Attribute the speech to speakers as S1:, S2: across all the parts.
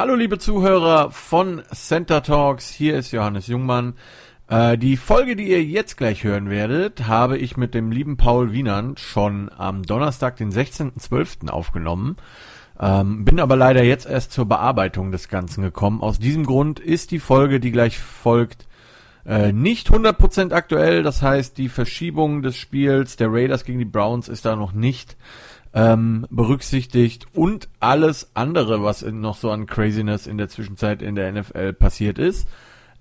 S1: Hallo liebe Zuhörer von Center Talks, hier ist Johannes Jungmann. Äh, die Folge, die ihr jetzt gleich hören werdet, habe ich mit dem lieben Paul Wienand schon am Donnerstag, den 16.12. aufgenommen. Ähm, bin aber leider jetzt erst zur Bearbeitung des Ganzen gekommen. Aus diesem Grund ist die Folge, die gleich folgt, äh, nicht 100% aktuell. Das heißt, die Verschiebung des Spiels der Raiders gegen die Browns ist da noch nicht ähm, berücksichtigt und alles andere, was noch so an Craziness in der Zwischenzeit in der NFL passiert ist.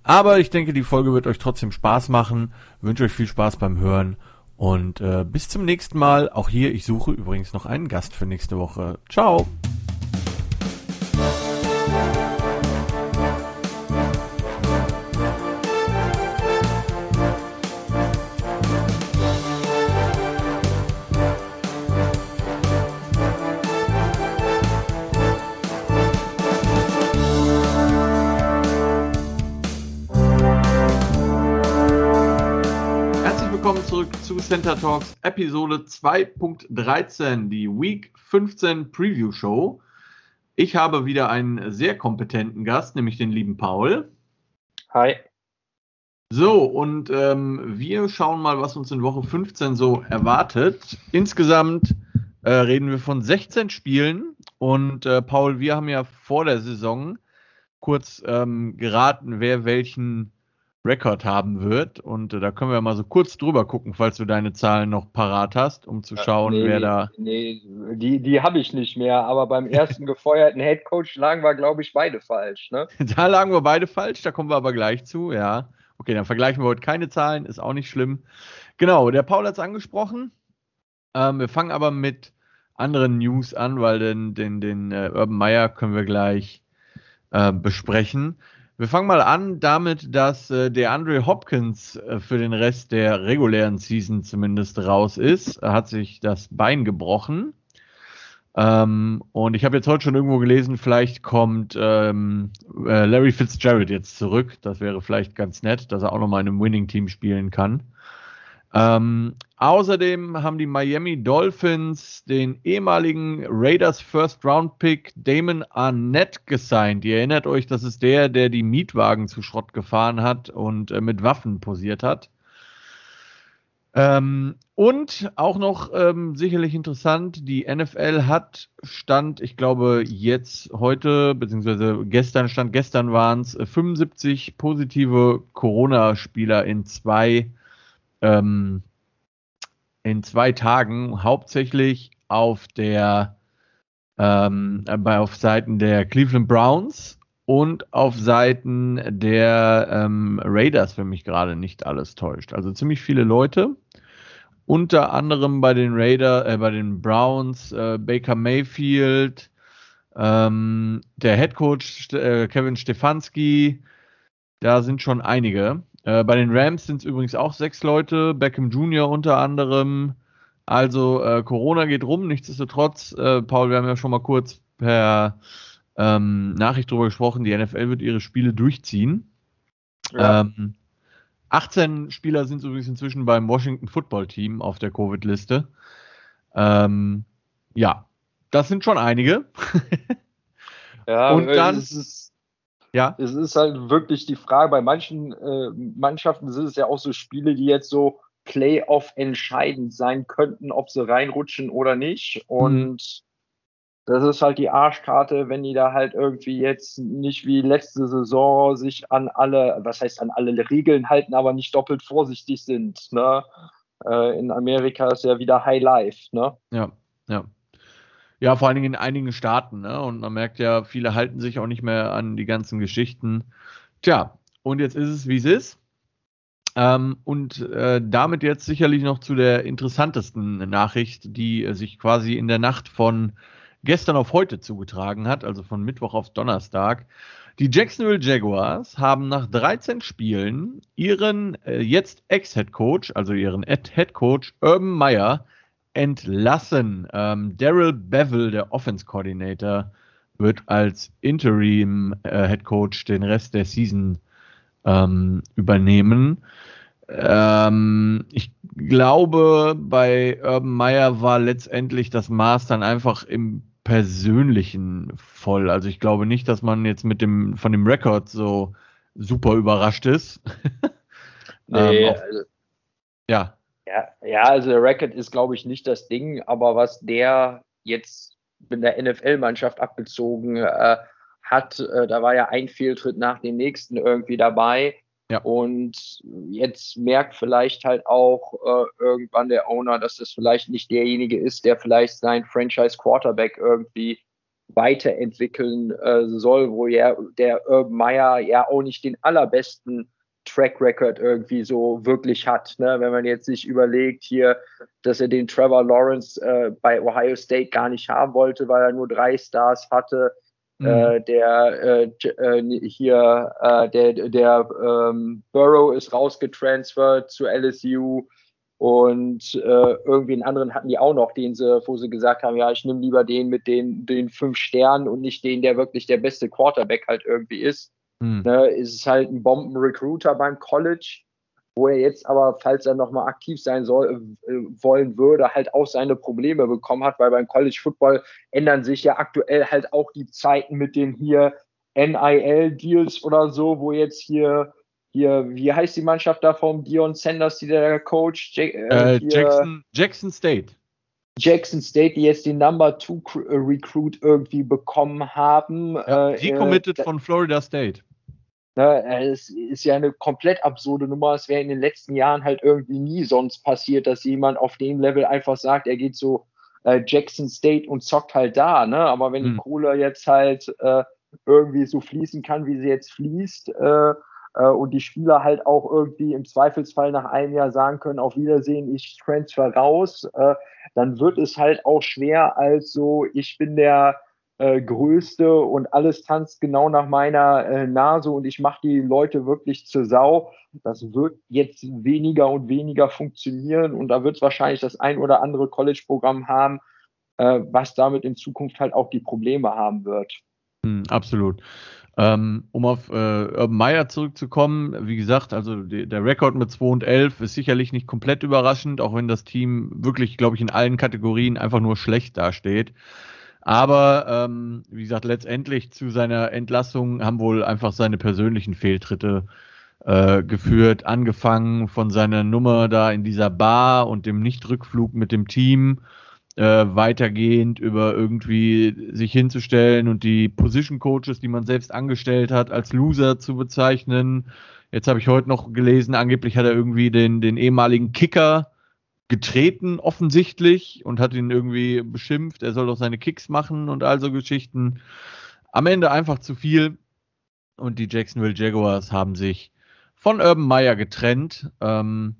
S1: Aber ich denke, die Folge wird euch trotzdem Spaß machen. wünsche euch viel Spaß beim Hören und äh, bis zum nächsten Mal. Auch hier, ich suche übrigens noch einen Gast für nächste Woche. Ciao. Center Talks Episode 2.13, die Week 15 Preview Show. Ich habe wieder einen sehr kompetenten Gast, nämlich den lieben Paul.
S2: Hi.
S1: So, und ähm, wir schauen mal, was uns in Woche 15 so erwartet. Insgesamt äh, reden wir von 16 Spielen. Und äh, Paul, wir haben ja vor der Saison kurz ähm, geraten, wer welchen Rekord haben wird. Und äh, da können wir mal so kurz drüber gucken, falls du deine Zahlen noch parat hast, um zu schauen, nee, wer da.
S2: Nee, die, die habe ich nicht mehr, aber beim ersten gefeuerten Headcoach lagen wir, glaube ich, beide falsch. Ne?
S1: da lagen wir beide falsch, da kommen wir aber gleich zu, ja. Okay, dann vergleichen wir heute keine Zahlen, ist auch nicht schlimm. Genau, der Paul hat es angesprochen. Ähm, wir fangen aber mit anderen News an, weil den, den, den äh, Urban Meyer können wir gleich äh, besprechen. Wir fangen mal an damit, dass äh, der Andre Hopkins äh, für den Rest der regulären Season zumindest raus ist. Er hat sich das Bein gebrochen. Ähm, und ich habe jetzt heute schon irgendwo gelesen, vielleicht kommt ähm, äh, Larry Fitzgerald jetzt zurück. Das wäre vielleicht ganz nett, dass er auch nochmal in einem Winning-Team spielen kann. Ähm, außerdem haben die Miami Dolphins den ehemaligen Raiders First Round Pick Damon Arnett gesigned. Ihr erinnert euch, das ist der, der die Mietwagen zu Schrott gefahren hat und äh, mit Waffen posiert hat. Ähm, und auch noch ähm, sicherlich interessant, die NFL hat Stand, ich glaube jetzt heute, beziehungsweise gestern, Stand gestern waren es 75 positive Corona-Spieler in zwei ähm, in zwei Tagen hauptsächlich auf der ähm, bei auf Seiten der Cleveland Browns und auf Seiten der ähm, Raiders, wenn mich gerade nicht alles täuscht. Also ziemlich viele Leute. Unter anderem bei den Raiders, äh, bei den Browns, äh, Baker Mayfield, ähm, der Head Coach äh, Kevin Stefanski. Da sind schon einige. Äh, bei den Rams sind es übrigens auch sechs Leute, Beckham Jr. unter anderem. Also äh, Corona geht rum, nichtsdestotrotz, äh, Paul, wir haben ja schon mal kurz per ähm, Nachricht drüber gesprochen, die NFL wird ihre Spiele durchziehen. Ja. Ähm, 18 Spieler sind übrigens inzwischen beim Washington Football Team auf der Covid-Liste. Ähm, ja, das sind schon einige.
S2: ja, und dann ist es ja. Es ist halt wirklich die Frage, bei manchen äh, Mannschaften sind es ja auch so Spiele, die jetzt so Playoff entscheidend sein könnten, ob sie reinrutschen oder nicht. Und mhm. das ist halt die Arschkarte, wenn die da halt irgendwie jetzt nicht wie letzte Saison sich an alle, was heißt an alle Regeln halten, aber nicht doppelt vorsichtig sind. Ne? Äh, in Amerika ist ja wieder High Life. Ne?
S1: Ja, ja. Ja, vor allen Dingen in einigen Staaten, ne? Und man merkt ja, viele halten sich auch nicht mehr an die ganzen Geschichten. Tja, und jetzt ist es, wie es ist. Ähm, und äh, damit jetzt sicherlich noch zu der interessantesten Nachricht, die äh, sich quasi in der Nacht von gestern auf heute zugetragen hat, also von Mittwoch auf Donnerstag. Die Jacksonville Jaguars haben nach 13 Spielen ihren äh, jetzt Ex-Head Coach, also ihren Head Coach Urban Meyer, entlassen. Ähm, Daryl Bevel, der Offense Coordinator, wird als Interim äh, Head Coach den Rest der Season ähm, übernehmen. Ähm, ich glaube, bei Urban Meyer war letztendlich das Maß dann einfach im Persönlichen voll. Also ich glaube nicht, dass man jetzt mit dem von dem Rekord so super überrascht ist.
S2: nee, ähm, also, ja. Ja. Ja, also der Rekord ist, glaube ich, nicht das Ding, aber was der jetzt mit der NFL-Mannschaft abgezogen äh, hat, äh, da war ja ein Fehltritt nach dem nächsten irgendwie dabei. Ja. Und jetzt merkt vielleicht halt auch äh, irgendwann der Owner, dass das vielleicht nicht derjenige ist, der vielleicht sein Franchise Quarterback irgendwie weiterentwickeln äh, soll, wo ja der Urban Meyer ja auch nicht den allerbesten Track Record irgendwie so wirklich hat. Ne? Wenn man jetzt sich überlegt hier, dass er den Trevor Lawrence äh, bei Ohio State gar nicht haben wollte, weil er nur drei Stars hatte Mhm. Äh, der äh, äh, hier, äh, der, der ähm, Burrow ist rausgetransfert zu LSU und äh, irgendwie einen anderen hatten die auch noch, den sie, wo sie gesagt haben, ja, ich nehme lieber den mit den, den fünf Sternen und nicht den, der wirklich der beste Quarterback halt irgendwie ist. Mhm. Ne, ist es halt ein Bomben-Recruiter beim College wo er jetzt aber, falls er nochmal aktiv sein soll, äh, wollen würde, halt auch seine Probleme bekommen hat, weil beim College Football ändern sich ja aktuell halt auch die Zeiten mit den hier NIL-Deals oder so, wo jetzt hier, hier, wie heißt die Mannschaft da vom Dion Sanders, die der Coach?
S1: Äh, äh, Jackson, Jackson State.
S2: Jackson State, die jetzt den Number Two äh, Recruit irgendwie bekommen haben.
S1: Ja, die äh, committed von Florida State.
S2: Ne, es ist ja eine komplett absurde Nummer. Es wäre in den letzten Jahren halt irgendwie nie sonst passiert, dass jemand auf dem Level einfach sagt, er geht so äh, Jackson State und zockt halt da. Ne? Aber wenn mhm. die Kohle jetzt halt äh, irgendwie so fließen kann, wie sie jetzt fließt, äh, äh, und die Spieler halt auch irgendwie im Zweifelsfall nach einem Jahr sagen können, auf Wiedersehen, ich transfer raus, äh, dann wird es halt auch schwer als so, ich bin der äh, Größte und alles tanzt genau nach meiner äh, Nase und ich mache die Leute wirklich zur Sau. Das wird jetzt weniger und weniger funktionieren und da wird es wahrscheinlich das ein oder andere College-Programm haben, äh, was damit in Zukunft halt auch die Probleme haben wird.
S1: Hm, absolut. Ähm, um auf äh, Urban Meyer zurückzukommen, wie gesagt, also die, der Rekord mit 2 und 11 ist sicherlich nicht komplett überraschend, auch wenn das Team wirklich, glaube ich, in allen Kategorien einfach nur schlecht dasteht. Aber ähm, wie gesagt, letztendlich zu seiner Entlassung haben wohl einfach seine persönlichen Fehltritte äh, geführt, angefangen von seiner Nummer da in dieser Bar und dem Nichtrückflug mit dem Team, äh, weitergehend über irgendwie sich hinzustellen und die Position Coaches, die man selbst angestellt hat, als Loser zu bezeichnen. Jetzt habe ich heute noch gelesen, angeblich hat er irgendwie den, den ehemaligen Kicker getreten offensichtlich und hat ihn irgendwie beschimpft, er soll doch seine Kicks machen und all so Geschichten. Am Ende einfach zu viel und die Jacksonville Jaguars haben sich von Urban Meyer getrennt. Ähm,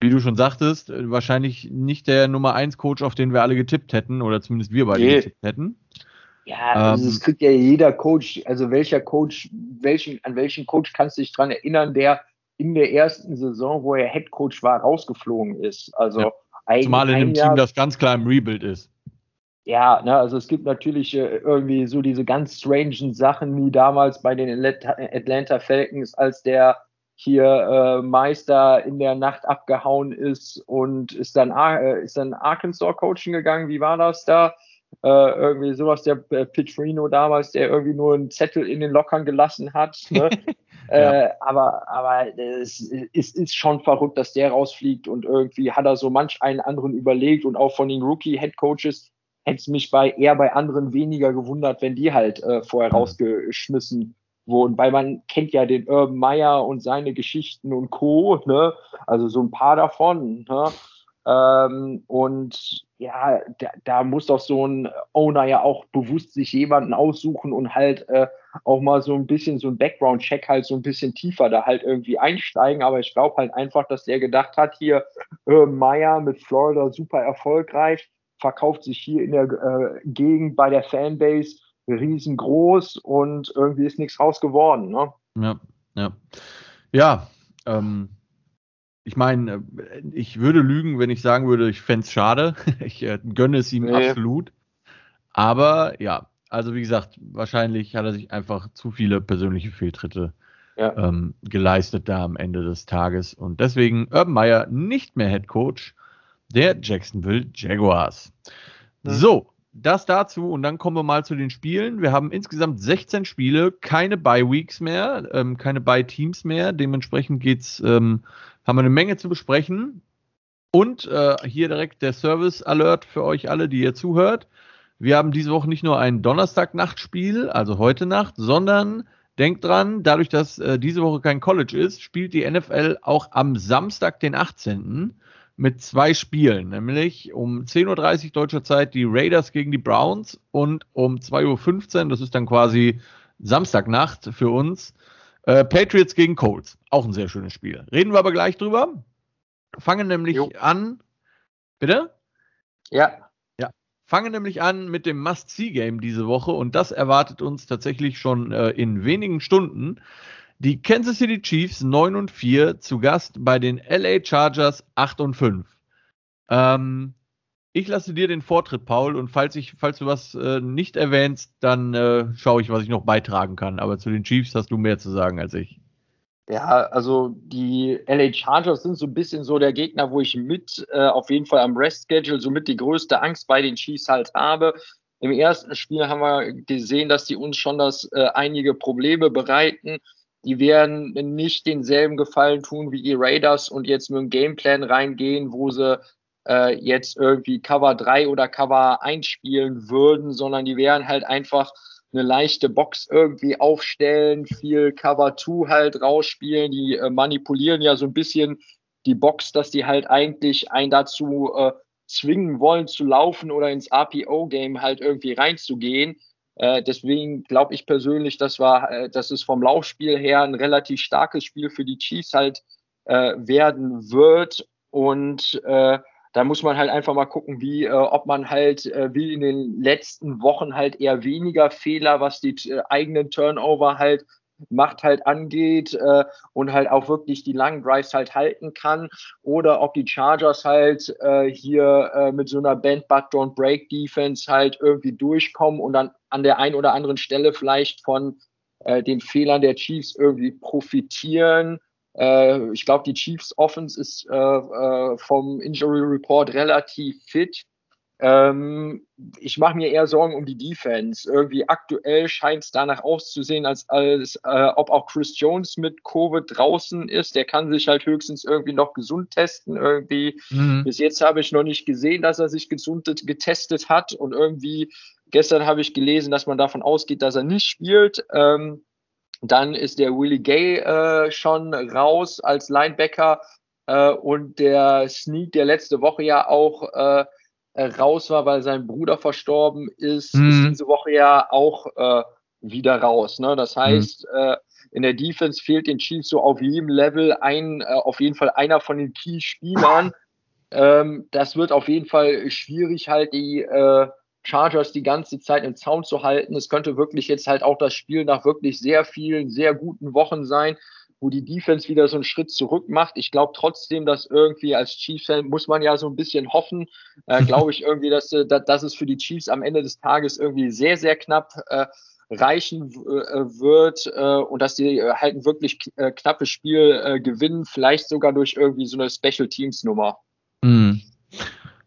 S1: wie du schon sagtest, wahrscheinlich nicht der Nummer 1 Coach, auf den wir alle getippt hätten oder zumindest wir beide nee. getippt hätten.
S2: Ja, also ähm, kriegt ja jeder Coach, also welcher Coach, welchen, an welchen Coach kannst du dich dran erinnern, der in der ersten Saison, wo er Head Coach war, rausgeflogen ist. Also ja.
S1: ein, Zumal in einem Team, das ganz klar im Rebuild ist.
S2: Ja, ne, also es gibt natürlich äh, irgendwie so diese ganz strangen Sachen wie damals bei den Atlanta Falcons, als der hier äh, Meister in der Nacht abgehauen ist und ist dann, äh, ist dann Arkansas Coaching gegangen. Wie war das da? Äh, irgendwie sowas, der äh, Petrino damals, der irgendwie nur einen Zettel in den Lockern gelassen hat. Ne? ja. äh, aber aber es, es ist schon verrückt, dass der rausfliegt und irgendwie hat er so manch einen anderen überlegt und auch von den Rookie-Head Coaches hätte es mich bei eher bei anderen weniger gewundert, wenn die halt äh, vorher mhm. rausgeschmissen wurden, weil man kennt ja den Urban Meyer und seine Geschichten und Co. Ne? Also so ein paar davon. Ne? Ähm, und ja, da, da, muss doch so ein Owner ja auch bewusst sich jemanden aussuchen und halt äh, auch mal so ein bisschen so ein Background-Check halt so ein bisschen tiefer da halt irgendwie einsteigen. Aber ich glaube halt einfach, dass der gedacht hat, hier äh, Meyer mit Florida super erfolgreich, verkauft sich hier in der äh, Gegend bei der Fanbase riesengroß und irgendwie ist nichts raus geworden. Ne?
S1: Ja, ja. Ja, ähm, ich meine, äh, ich würde lügen, wenn ich sagen würde, ich fände es schade. ich äh, gönne es ihm nee. absolut. Aber ja, also wie gesagt, wahrscheinlich hat er sich einfach zu viele persönliche Fehltritte ja. ähm, geleistet da am Ende des Tages. Und deswegen Urban Meyer nicht mehr Head Coach der Jacksonville Jaguars. Mhm. So, das dazu und dann kommen wir mal zu den Spielen. Wir haben insgesamt 16 Spiele, keine Bye-Weeks mehr, ähm, keine Bye-Teams mehr. Dementsprechend geht's, ähm, haben wir eine Menge zu besprechen. Und äh, hier direkt der Service-Alert für euch alle, die ihr zuhört. Wir haben diese Woche nicht nur ein Donnerstag-Nachtspiel, also heute Nacht, sondern denkt dran, dadurch, dass äh, diese Woche kein College ist, spielt die NFL auch am Samstag, den 18 mit zwei Spielen, nämlich um 10.30 Uhr deutscher Zeit die Raiders gegen die Browns und um 2.15 Uhr, das ist dann quasi Samstagnacht für uns, äh, Patriots gegen Colts. Auch ein sehr schönes Spiel. Reden wir aber gleich drüber. Fangen nämlich jo. an. Bitte?
S2: Ja.
S1: Ja. Fangen nämlich an mit dem Must-See-Game diese Woche und das erwartet uns tatsächlich schon äh, in wenigen Stunden. Die Kansas City Chiefs 9 und 4 zu Gast bei den LA Chargers 8 und 5. Ähm, ich lasse dir den Vortritt, Paul, und falls, ich, falls du was äh, nicht erwähnst, dann äh, schaue ich, was ich noch beitragen kann. Aber zu den Chiefs hast du mehr zu sagen als ich.
S2: Ja, also die LA Chargers sind so ein bisschen so der Gegner, wo ich mit äh, auf jeden Fall am Rest-Schedule somit die größte Angst bei den Chiefs halt habe. Im ersten Spiel haben wir gesehen, dass die uns schon das äh, einige Probleme bereiten die werden nicht denselben Gefallen tun wie die Raiders und jetzt mit einem Gameplan reingehen, wo sie äh, jetzt irgendwie Cover 3 oder Cover 1 spielen würden, sondern die werden halt einfach eine leichte Box irgendwie aufstellen, viel Cover 2 halt rausspielen, die äh, manipulieren ja so ein bisschen die Box, dass die halt eigentlich einen dazu äh, zwingen wollen zu laufen oder ins RPO-Game halt irgendwie reinzugehen. Äh, deswegen glaube ich persönlich, das war, äh, dass es vom Laufspiel her ein relativ starkes Spiel für die Chiefs halt äh, werden wird. Und äh, da muss man halt einfach mal gucken, wie, äh, ob man halt äh, wie in den letzten Wochen halt eher weniger Fehler, was die äh, eigenen Turnover halt Macht halt angeht äh, und halt auch wirklich die langen Drives halt halten kann oder ob die Chargers halt äh, hier äh, mit so einer Band But Don't Break Defense halt irgendwie durchkommen und dann an der einen oder anderen Stelle vielleicht von äh, den Fehlern der Chiefs irgendwie profitieren. Äh, ich glaube, die Chiefs Offense ist äh, äh, vom Injury Report relativ fit. Ähm, ich mache mir eher Sorgen um die Defense. Irgendwie aktuell scheint es danach auszusehen, als, als äh, ob auch Chris Jones mit Covid draußen ist. Der kann sich halt höchstens irgendwie noch gesund testen. Irgendwie mhm. bis jetzt habe ich noch nicht gesehen, dass er sich gesund getestet hat. Und irgendwie gestern habe ich gelesen, dass man davon ausgeht, dass er nicht spielt. Ähm, dann ist der Willie Gay äh, schon raus als Linebacker äh, und der Sneak, der letzte Woche ja auch äh, raus war, weil sein Bruder verstorben ist, mhm. ist diese Woche ja auch äh, wieder raus. Ne? Das mhm. heißt, mhm. äh, in der Defense fehlt den Chiefs so auf jedem Level ein, äh, auf jeden Fall einer von den Key-Spielern. Ähm, das wird auf jeden Fall schwierig, halt die äh, Chargers die ganze Zeit im Zaun zu halten. Es könnte wirklich jetzt halt auch das Spiel nach wirklich sehr vielen, sehr guten Wochen sein, wo die Defense wieder so einen Schritt zurück macht. Ich glaube trotzdem, dass irgendwie als Chiefs-Fan muss man ja so ein bisschen hoffen, äh, glaube ich irgendwie, dass, äh, dass es für die Chiefs am Ende des Tages irgendwie sehr, sehr knapp äh, reichen äh, wird äh, und dass die halt ein wirklich knappes Spiel gewinnen, vielleicht sogar durch irgendwie so eine Special Teams Nummer.
S1: Mm.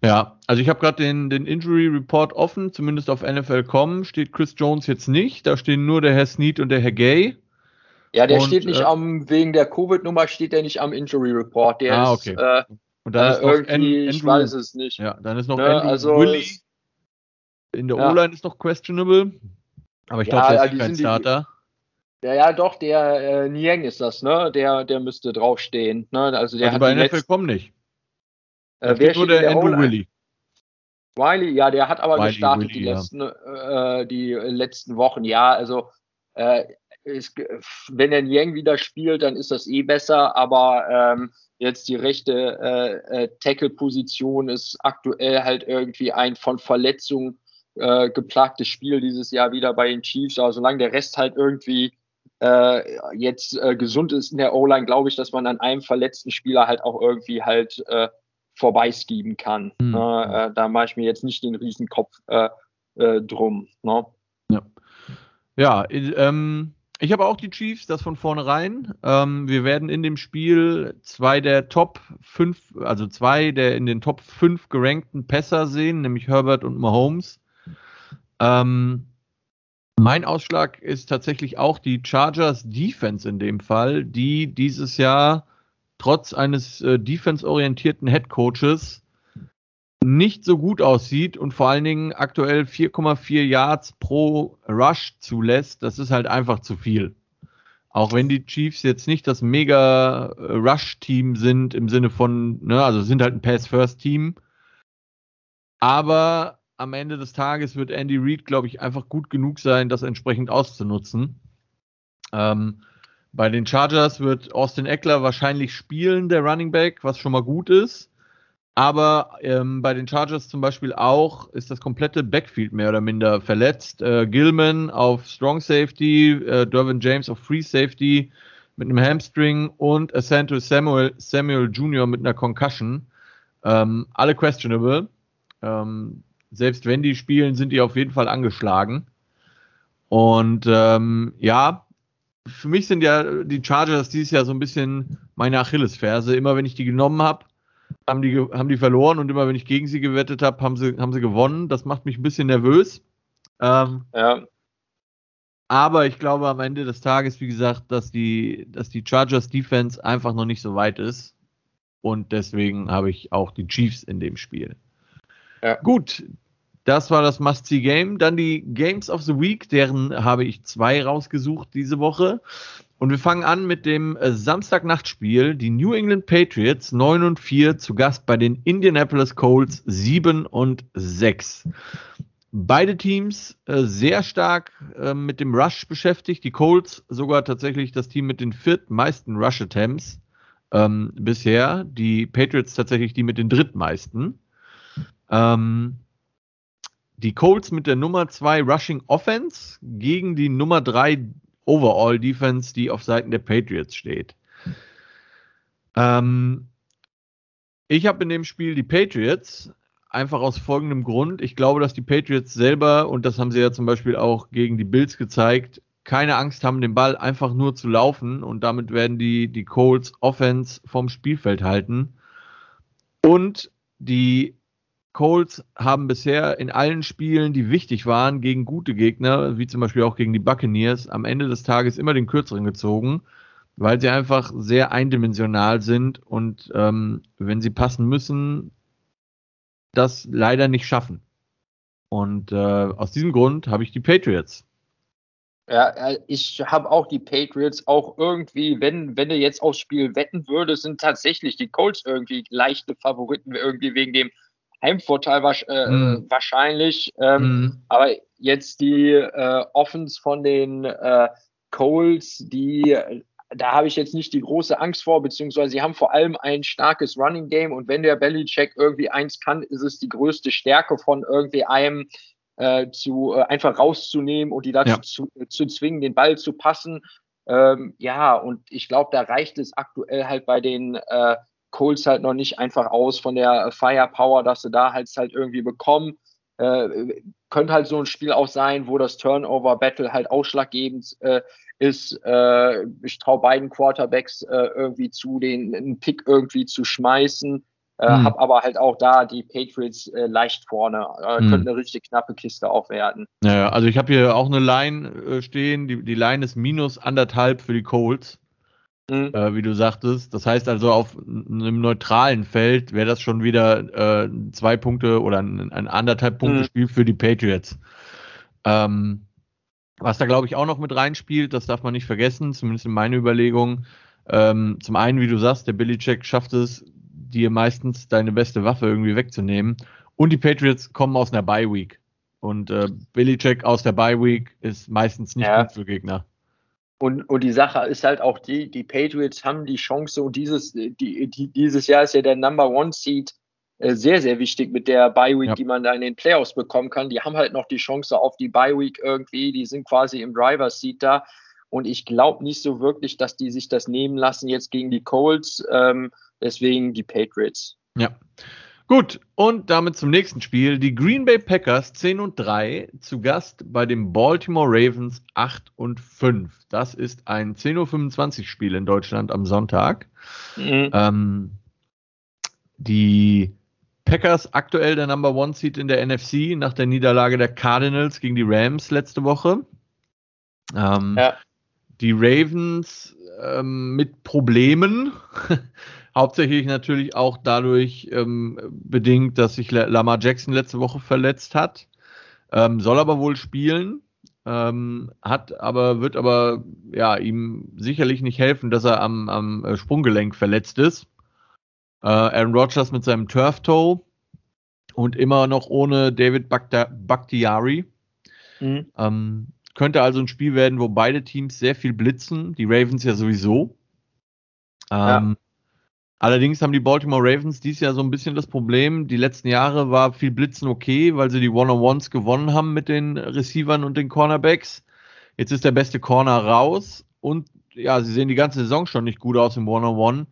S1: Ja, also ich habe gerade den, den Injury Report offen, zumindest auf NFL.com steht Chris Jones jetzt nicht, da stehen nur der Herr Snead und der Herr Gay.
S2: Ja, der und, steht nicht äh, am, wegen der Covid-Nummer steht der nicht am Injury Report. Der
S1: ah, okay.
S2: ist, äh,
S1: und dann ist äh, noch
S2: irgendwie, Andrew, ich weiß es nicht.
S1: Ja, dann ist noch ne, Andrew also Willy. In der ja. O-Line ist noch questionable. Aber ich glaube, ja, der ist kein Starter.
S2: Die, ja, ja, doch, der äh, Niang ist das, ne? Der, der müsste draufstehen. Ne? Also, der
S1: also bei NFL kommt nicht.
S2: Äh, wer nur der, der Andrew Willy. Wiley, ja, der hat aber Wiley, gestartet Willy, die, letzten, äh, die letzten Wochen. Ja, also äh, ist, wenn er Yang wieder spielt, dann ist das eh besser, aber ähm, jetzt die rechte äh, äh, Tackle-Position ist aktuell halt irgendwie ein von Verletzungen äh, geplagtes Spiel dieses Jahr wieder bei den Chiefs. Aber solange der Rest halt irgendwie äh, jetzt äh, gesund ist in der O-Line, glaube ich, dass man an einem verletzten Spieler halt auch irgendwie halt äh, vorbeiskieben kann. Mhm. Äh, da mache ich mir jetzt nicht den Riesenkopf äh, äh, drum. Ne?
S1: Ja, ja ähm, ich habe auch die Chiefs, das von vornherein. Ähm, wir werden in dem Spiel zwei der Top 5, also zwei der in den Top 5 gerankten Pässer sehen, nämlich Herbert und Mahomes. Ähm, mein Ausschlag ist tatsächlich auch die Chargers Defense in dem Fall, die dieses Jahr trotz eines äh, defense-orientierten Head Coaches nicht so gut aussieht und vor allen Dingen aktuell 4,4 Yards pro Rush zulässt. Das ist halt einfach zu viel. Auch wenn die Chiefs jetzt nicht das mega äh, Rush-Team sind im Sinne von, ne, also sind halt ein Pass-First-Team. Aber am Ende des Tages wird Andy Reid, glaube ich, einfach gut genug sein, das entsprechend auszunutzen. Ähm, bei den Chargers wird Austin Eckler wahrscheinlich spielen, der Running Back, was schon mal gut ist. Aber ähm, bei den Chargers zum Beispiel auch ist das komplette Backfield mehr oder minder verletzt. Äh, Gilman auf Strong Safety, äh, Dervin James auf Free Safety mit einem Hamstring und Asanto Samuel, Samuel Jr. mit einer Concussion. Ähm, alle questionable. Ähm, selbst wenn die spielen, sind die auf jeden Fall angeschlagen. Und ähm, ja, für mich sind ja die Chargers dieses Jahr so ein bisschen meine Achillesferse. Immer wenn ich die genommen habe, haben die, haben die verloren und immer wenn ich gegen sie gewettet habe, haben sie, haben sie gewonnen. Das macht mich ein bisschen nervös. Ähm, ja. Aber ich glaube am Ende des Tages, wie gesagt, dass die, dass die Chargers Defense einfach noch nicht so weit ist. Und deswegen habe ich auch die Chiefs in dem Spiel. Ja. Gut, das war das Must-See-Game. Dann die Games of the Week, deren habe ich zwei rausgesucht diese Woche. Und wir fangen an mit dem äh, Samstagnachtspiel. Die New England Patriots 9 und 4 zu Gast bei den Indianapolis Colts 7 und 6. Beide Teams äh, sehr stark äh, mit dem Rush beschäftigt. Die Colts sogar tatsächlich das Team mit den viertmeisten Rush-Attempts ähm, bisher. Die Patriots tatsächlich die mit den drittmeisten. Ähm, die Colts mit der Nummer 2 Rushing Offense gegen die Nummer 3 Overall Defense, die auf Seiten der Patriots steht. Ähm, ich habe in dem Spiel die Patriots einfach aus folgendem Grund. Ich glaube, dass die Patriots selber, und das haben sie ja zum Beispiel auch gegen die Bills gezeigt, keine Angst haben, den Ball einfach nur zu laufen und damit werden die, die Colts Offense vom Spielfeld halten. Und die Colts haben bisher in allen Spielen, die wichtig waren, gegen gute Gegner, wie zum Beispiel auch gegen die Buccaneers, am Ende des Tages immer den kürzeren gezogen, weil sie einfach sehr eindimensional sind und ähm, wenn sie passen müssen, das leider nicht schaffen. Und äh, aus diesem Grund habe ich die Patriots.
S2: Ja, ich habe auch die Patriots auch irgendwie, wenn, wenn du jetzt aufs Spiel wetten würdest, sind tatsächlich die Colts irgendwie leichte Favoriten, irgendwie wegen dem Heimvorteil äh, mhm. wahrscheinlich. Ähm, mhm. Aber jetzt die äh, Offens von den äh, Coles, die da habe ich jetzt nicht die große Angst vor, beziehungsweise sie haben vor allem ein starkes Running Game und wenn der Bellycheck irgendwie eins kann, ist es die größte Stärke von irgendwie einem äh, zu äh, einfach rauszunehmen und die dazu ja. zu, zu zwingen, den Ball zu passen. Ähm, ja, und ich glaube, da reicht es aktuell halt bei den äh, Colts halt noch nicht einfach aus von der Firepower, dass sie da halt halt irgendwie bekommen. Äh, könnte halt so ein Spiel auch sein, wo das Turnover-Battle halt ausschlaggebend äh, ist. Äh, ich traue beiden Quarterbacks äh, irgendwie zu, den einen Pick irgendwie zu schmeißen. Äh, hm. Hab aber halt auch da die Patriots äh, leicht vorne. Hm. Könnte eine richtig knappe Kiste auch werden.
S1: Ja, also ich habe hier auch eine Line stehen. Die, die Line ist minus anderthalb für die Colts. Mhm. Äh, wie du sagtest. Das heißt also, auf einem neutralen Feld wäre das schon wieder äh, zwei Punkte oder ein, ein anderthalb Punkte mhm. Spiel für die Patriots. Ähm, was da glaube ich auch noch mit reinspielt, das darf man nicht vergessen, zumindest in meiner Überlegung. Ähm, zum einen, wie du sagst, der Billy Check schafft es, dir meistens deine beste Waffe irgendwie wegzunehmen. Und die Patriots kommen aus einer Bye Week. Und äh, Billy Check aus der Bye Week ist meistens nicht ja. gut für Gegner.
S2: Und, und die Sache ist halt auch die, die Patriots haben die Chance und dieses, die, die, dieses Jahr ist ja der Number One Seed äh, sehr, sehr wichtig mit der Bye Week, ja. die man da in den Playoffs bekommen kann. Die haben halt noch die Chance auf die Bye Week irgendwie, die sind quasi im Driver Seat da. Und ich glaube nicht so wirklich, dass die sich das nehmen lassen jetzt gegen die Colts. Ähm, deswegen die Patriots.
S1: Ja. Gut, und damit zum nächsten Spiel. Die Green Bay Packers 10 und 3 zu Gast bei den Baltimore Ravens 8 und 5. Das ist ein 10.25 Uhr Spiel in Deutschland am Sonntag. Mhm. Ähm, die Packers aktuell der Number One Seed in der NFC nach der Niederlage der Cardinals gegen die Rams letzte Woche. Ähm, ja. Die Ravens ähm, mit Problemen, hauptsächlich natürlich auch dadurch ähm, bedingt, dass sich Lamar Jackson letzte Woche verletzt hat, ähm, soll aber wohl spielen. Ähm, hat aber, wird aber ja, ihm sicherlich nicht helfen, dass er am, am äh, Sprunggelenk verletzt ist. Äh, Aaron Rodgers mit seinem Turf Toe und immer noch ohne David Bakhtiari. Mhm. Ähm, könnte also ein Spiel werden, wo beide Teams sehr viel blitzen. Die Ravens ja sowieso. Ähm, ja. Allerdings haben die Baltimore Ravens dieses Jahr so ein bisschen das Problem. Die letzten Jahre war viel Blitzen okay, weil sie die One-on-Ones gewonnen haben mit den Receivern und den Cornerbacks. Jetzt ist der beste Corner raus und ja, sie sehen die ganze Saison schon nicht gut aus im One-on-One.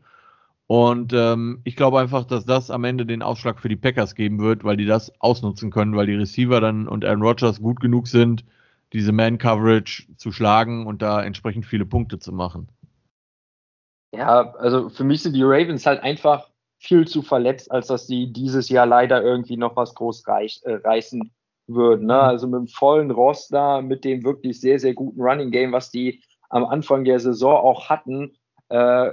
S1: Und ähm, ich glaube einfach, dass das am Ende den Ausschlag für die Packers geben wird, weil die das ausnutzen können, weil die Receiver dann und Aaron Rodgers gut genug sind, diese Man-Coverage zu schlagen und da entsprechend viele Punkte zu machen.
S2: Ja, also für mich sind die Ravens halt einfach viel zu verletzt, als dass sie dieses Jahr leider irgendwie noch was groß reich, äh, reißen würden. Ne? Mhm. Also mit dem vollen Roster, mit dem wirklich sehr, sehr guten Running Game, was die am Anfang der Saison auch hatten, äh,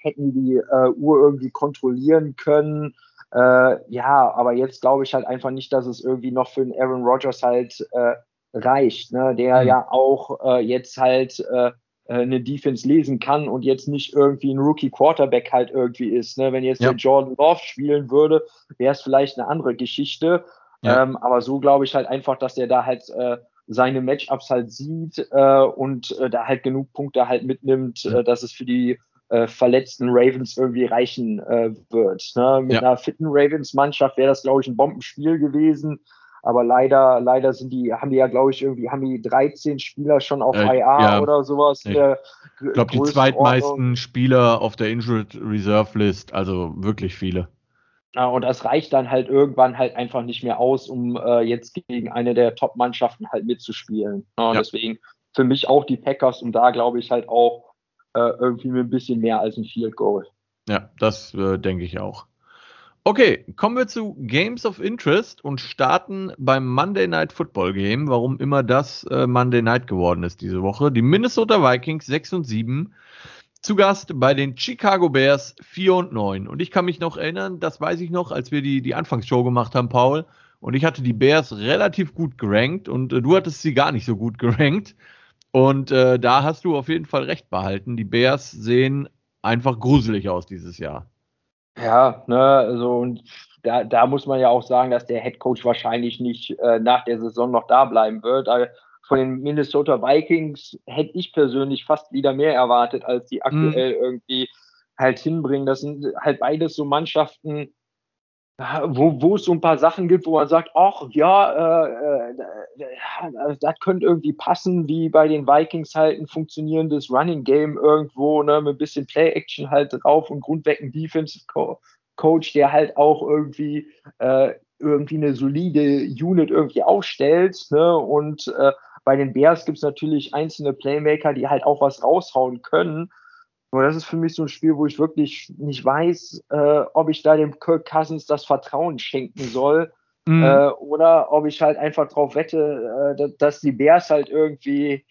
S2: hätten die äh, Uhr irgendwie kontrollieren können. Äh, ja, aber jetzt glaube ich halt einfach nicht, dass es irgendwie noch für den Aaron Rodgers halt äh, reicht, ne? der mhm. ja auch äh, jetzt halt äh, äh, eine Defense lesen kann und jetzt nicht irgendwie ein Rookie Quarterback halt irgendwie ist. Ne? Wenn jetzt ja. der Jordan Love spielen würde, wäre es vielleicht eine andere Geschichte. Ja. Ähm, aber so glaube ich halt einfach, dass er da halt äh, seine Matchups halt sieht äh, und äh, da halt genug Punkte halt mitnimmt, äh, dass es für die äh, verletzten Ravens irgendwie reichen äh, wird. Ne? Mit ja. einer fitten Ravens-Mannschaft wäre das, glaube ich, ein Bombenspiel gewesen. Aber leider, leider sind die, haben die ja, glaube ich, irgendwie, haben die 13 Spieler schon auf äh, IR ja, oder sowas.
S1: Ich äh, glaube, die zweitmeisten. Spieler auf der Injured Reserve List, also wirklich viele.
S2: Ja, und das reicht dann halt irgendwann halt einfach nicht mehr aus, um äh, jetzt gegen eine der Top-Mannschaften halt mitzuspielen. Ja, ja. Deswegen für mich auch die Packers und da glaube ich halt auch äh, irgendwie mit ein bisschen mehr als ein Field Goal.
S1: Ja, das äh, denke ich auch. Okay, kommen wir zu Games of Interest und starten beim Monday Night Football Game, warum immer das äh, Monday Night geworden ist diese Woche. Die Minnesota Vikings 6 und 7 zu Gast bei den Chicago Bears 4 und 9. Und ich kann mich noch erinnern, das weiß ich noch, als wir die, die Anfangsshow gemacht haben, Paul. Und ich hatte die Bears relativ gut gerankt und äh, du hattest sie gar nicht so gut gerankt. Und äh, da hast du auf jeden Fall recht behalten. Die Bears sehen einfach gruselig aus dieses Jahr.
S2: Ja, ne, also und da, da muss man ja auch sagen, dass der Head Coach wahrscheinlich nicht äh, nach der Saison noch da bleiben wird. Also von den Minnesota Vikings hätte ich persönlich fast wieder mehr erwartet, als die mhm. aktuell mhm. irgendwie halt hinbringen. Das sind halt beides so Mannschaften, wo, wo es so ein paar Sachen gibt, wo man sagt, ach ja, äh, äh, das könnte irgendwie passen, wie bei den Vikings halt ein funktionierendes Running Game irgendwo, ne, mit ein bisschen Play-Action halt drauf und grundwecken Defense Coach, der halt auch irgendwie äh, irgendwie eine solide Unit irgendwie aufstellt, ne, und äh, bei den Bears gibt es natürlich einzelne Playmaker, die halt auch was raushauen können. Aber das ist für mich so ein Spiel, wo ich wirklich nicht weiß, äh, ob ich da dem Kirk Cousins das Vertrauen schenken soll. Mhm. Äh, oder ob ich halt einfach darauf wette, äh, dass die Bears halt irgendwie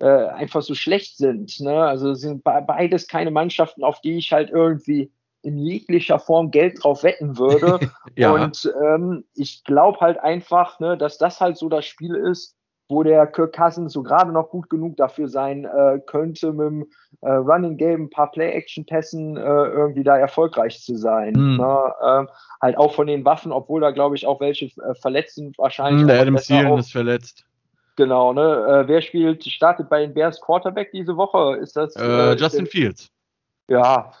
S2: äh, einfach so schlecht sind. Ne? Also sind beides keine Mannschaften, auf die ich halt irgendwie in jeglicher Form Geld drauf wetten würde. ja. Und ähm, ich glaube halt einfach, ne, dass das halt so das Spiel ist, wo der Kirk Cousins so gerade noch gut genug dafür sein äh, könnte, mit dem äh, Running Game, ein paar Play-Action-Pässen äh, irgendwie da erfolgreich zu sein. Mhm. Ne? Ähm, halt auch von den Waffen, obwohl da glaube ich auch welche äh, verletzt sind wahrscheinlich. Mhm,
S1: der Adam Thielen ist verletzt.
S2: Genau, ne? Äh, wer spielt, startet bei den Bears Quarterback diese Woche? Ist das
S1: äh, Justin Fields?
S2: Ja.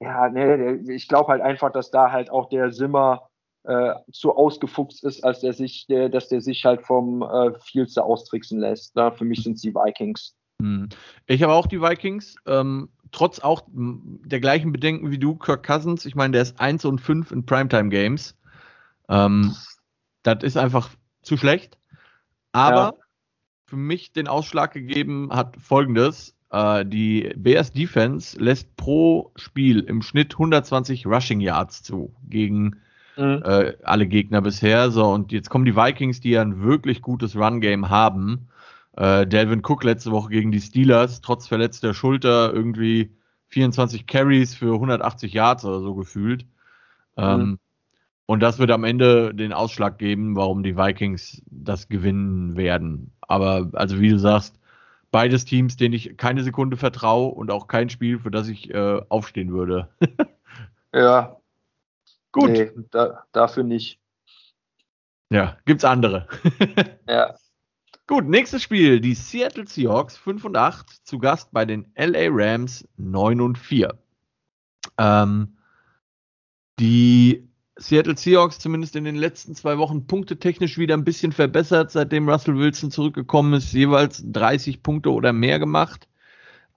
S2: Ja, ne, ich glaube halt einfach, dass da halt auch der Simmer äh, so ausgefuchst ist, als der sich, der, dass der sich halt vom äh, Fields austricksen lässt. Ne? Für mich sind es die Vikings.
S1: Hm. Ich habe auch die Vikings. Ähm, trotz auch der gleichen Bedenken wie du, Kirk Cousins. Ich meine, der ist 1 und 5 in Primetime Games. Ähm, das ist einfach zu schlecht. Aber ja. für mich den Ausschlag gegeben hat folgendes. Äh, die Bears Defense lässt pro Spiel im Schnitt 120 Rushing Yards zu gegen mhm. äh, alle Gegner bisher. So, und jetzt kommen die Vikings, die ja ein wirklich gutes Run-Game haben. Äh, Delvin Cook letzte Woche gegen die Steelers, trotz verletzter Schulter, irgendwie 24 Carries für 180 Yards oder so gefühlt. Mhm. Ähm, und das wird am Ende den Ausschlag geben, warum die Vikings das gewinnen werden. Aber also wie du sagst, beides Teams, denen ich keine Sekunde vertraue und auch kein Spiel, für das ich äh, aufstehen würde.
S2: ja. Gut. Nee, da, dafür nicht.
S1: Ja, gibt's andere.
S2: ja.
S1: Gut, nächstes Spiel. Die Seattle Seahawks 5 und 8 zu Gast bei den LA Rams 9 und 4. Ähm, die Seattle Seahawks zumindest in den letzten zwei Wochen punktetechnisch wieder ein bisschen verbessert, seitdem Russell Wilson zurückgekommen ist, jeweils 30 Punkte oder mehr gemacht.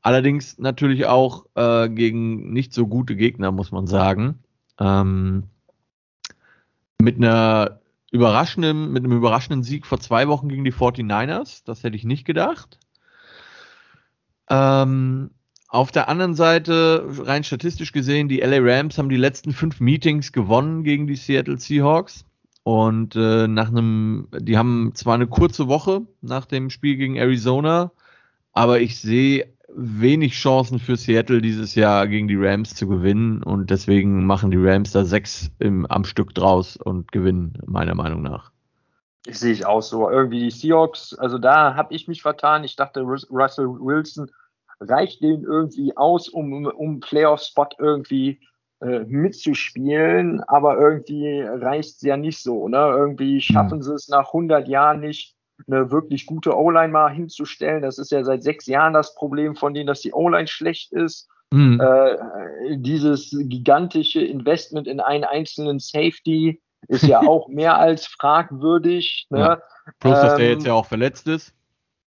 S1: Allerdings natürlich auch äh, gegen nicht so gute Gegner, muss man sagen. Ähm, mit einer überraschenden, mit einem überraschenden Sieg vor zwei Wochen gegen die 49ers, das hätte ich nicht gedacht. Ähm, auf der anderen Seite, rein statistisch gesehen, die LA Rams haben die letzten fünf Meetings gewonnen gegen die Seattle Seahawks. Und äh, nach einem, die haben zwar eine kurze Woche nach dem Spiel gegen Arizona, aber ich sehe wenig Chancen für Seattle dieses Jahr gegen die Rams zu gewinnen und deswegen machen die Rams da sechs im, am Stück draus und gewinnen, meiner Meinung nach.
S2: Ich sehe ich auch so. Irgendwie die Seahawks, also da habe ich mich vertan. Ich dachte, Russell Wilson reicht denen irgendwie aus, um, um Playoff-Spot irgendwie äh, mitzuspielen, aber irgendwie reicht es ja nicht so. Ne? Irgendwie schaffen sie es nach 100 Jahren nicht, eine wirklich gute O-Line mal hinzustellen. Das ist ja seit sechs Jahren das Problem von denen, dass die O-Line schlecht ist. Mhm. Äh, dieses gigantische Investment in einen einzelnen Safety ist ja auch mehr als fragwürdig. Ne? Ja.
S1: Plus, dass der jetzt ähm, ja auch verletzt ist.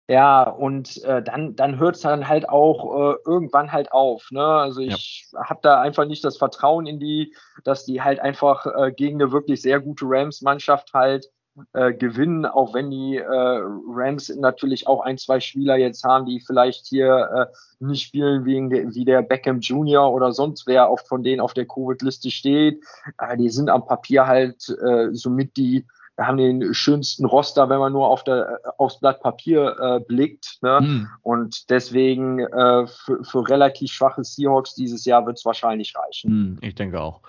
S2: Ja, und äh, dann, dann hört es dann halt auch äh, irgendwann halt auf. Ne? Also ich ja. habe da einfach nicht das Vertrauen in die, dass die halt einfach äh, gegen eine wirklich sehr gute Rams-Mannschaft halt äh, gewinnen, auch wenn die äh, Rams natürlich auch ein, zwei Spieler jetzt haben, die vielleicht hier äh, nicht spielen wie, wie der Beckham Jr. oder sonst wer auf, von denen auf der Covid-Liste steht. Äh, die sind am Papier halt äh, somit die haben den schönsten Roster, wenn man nur auf der, aufs Blatt Papier äh, blickt. Ne? Mhm. Und deswegen äh, für, für relativ schwache Seahawks dieses Jahr wird es wahrscheinlich reichen.
S1: Mhm, ich denke auch.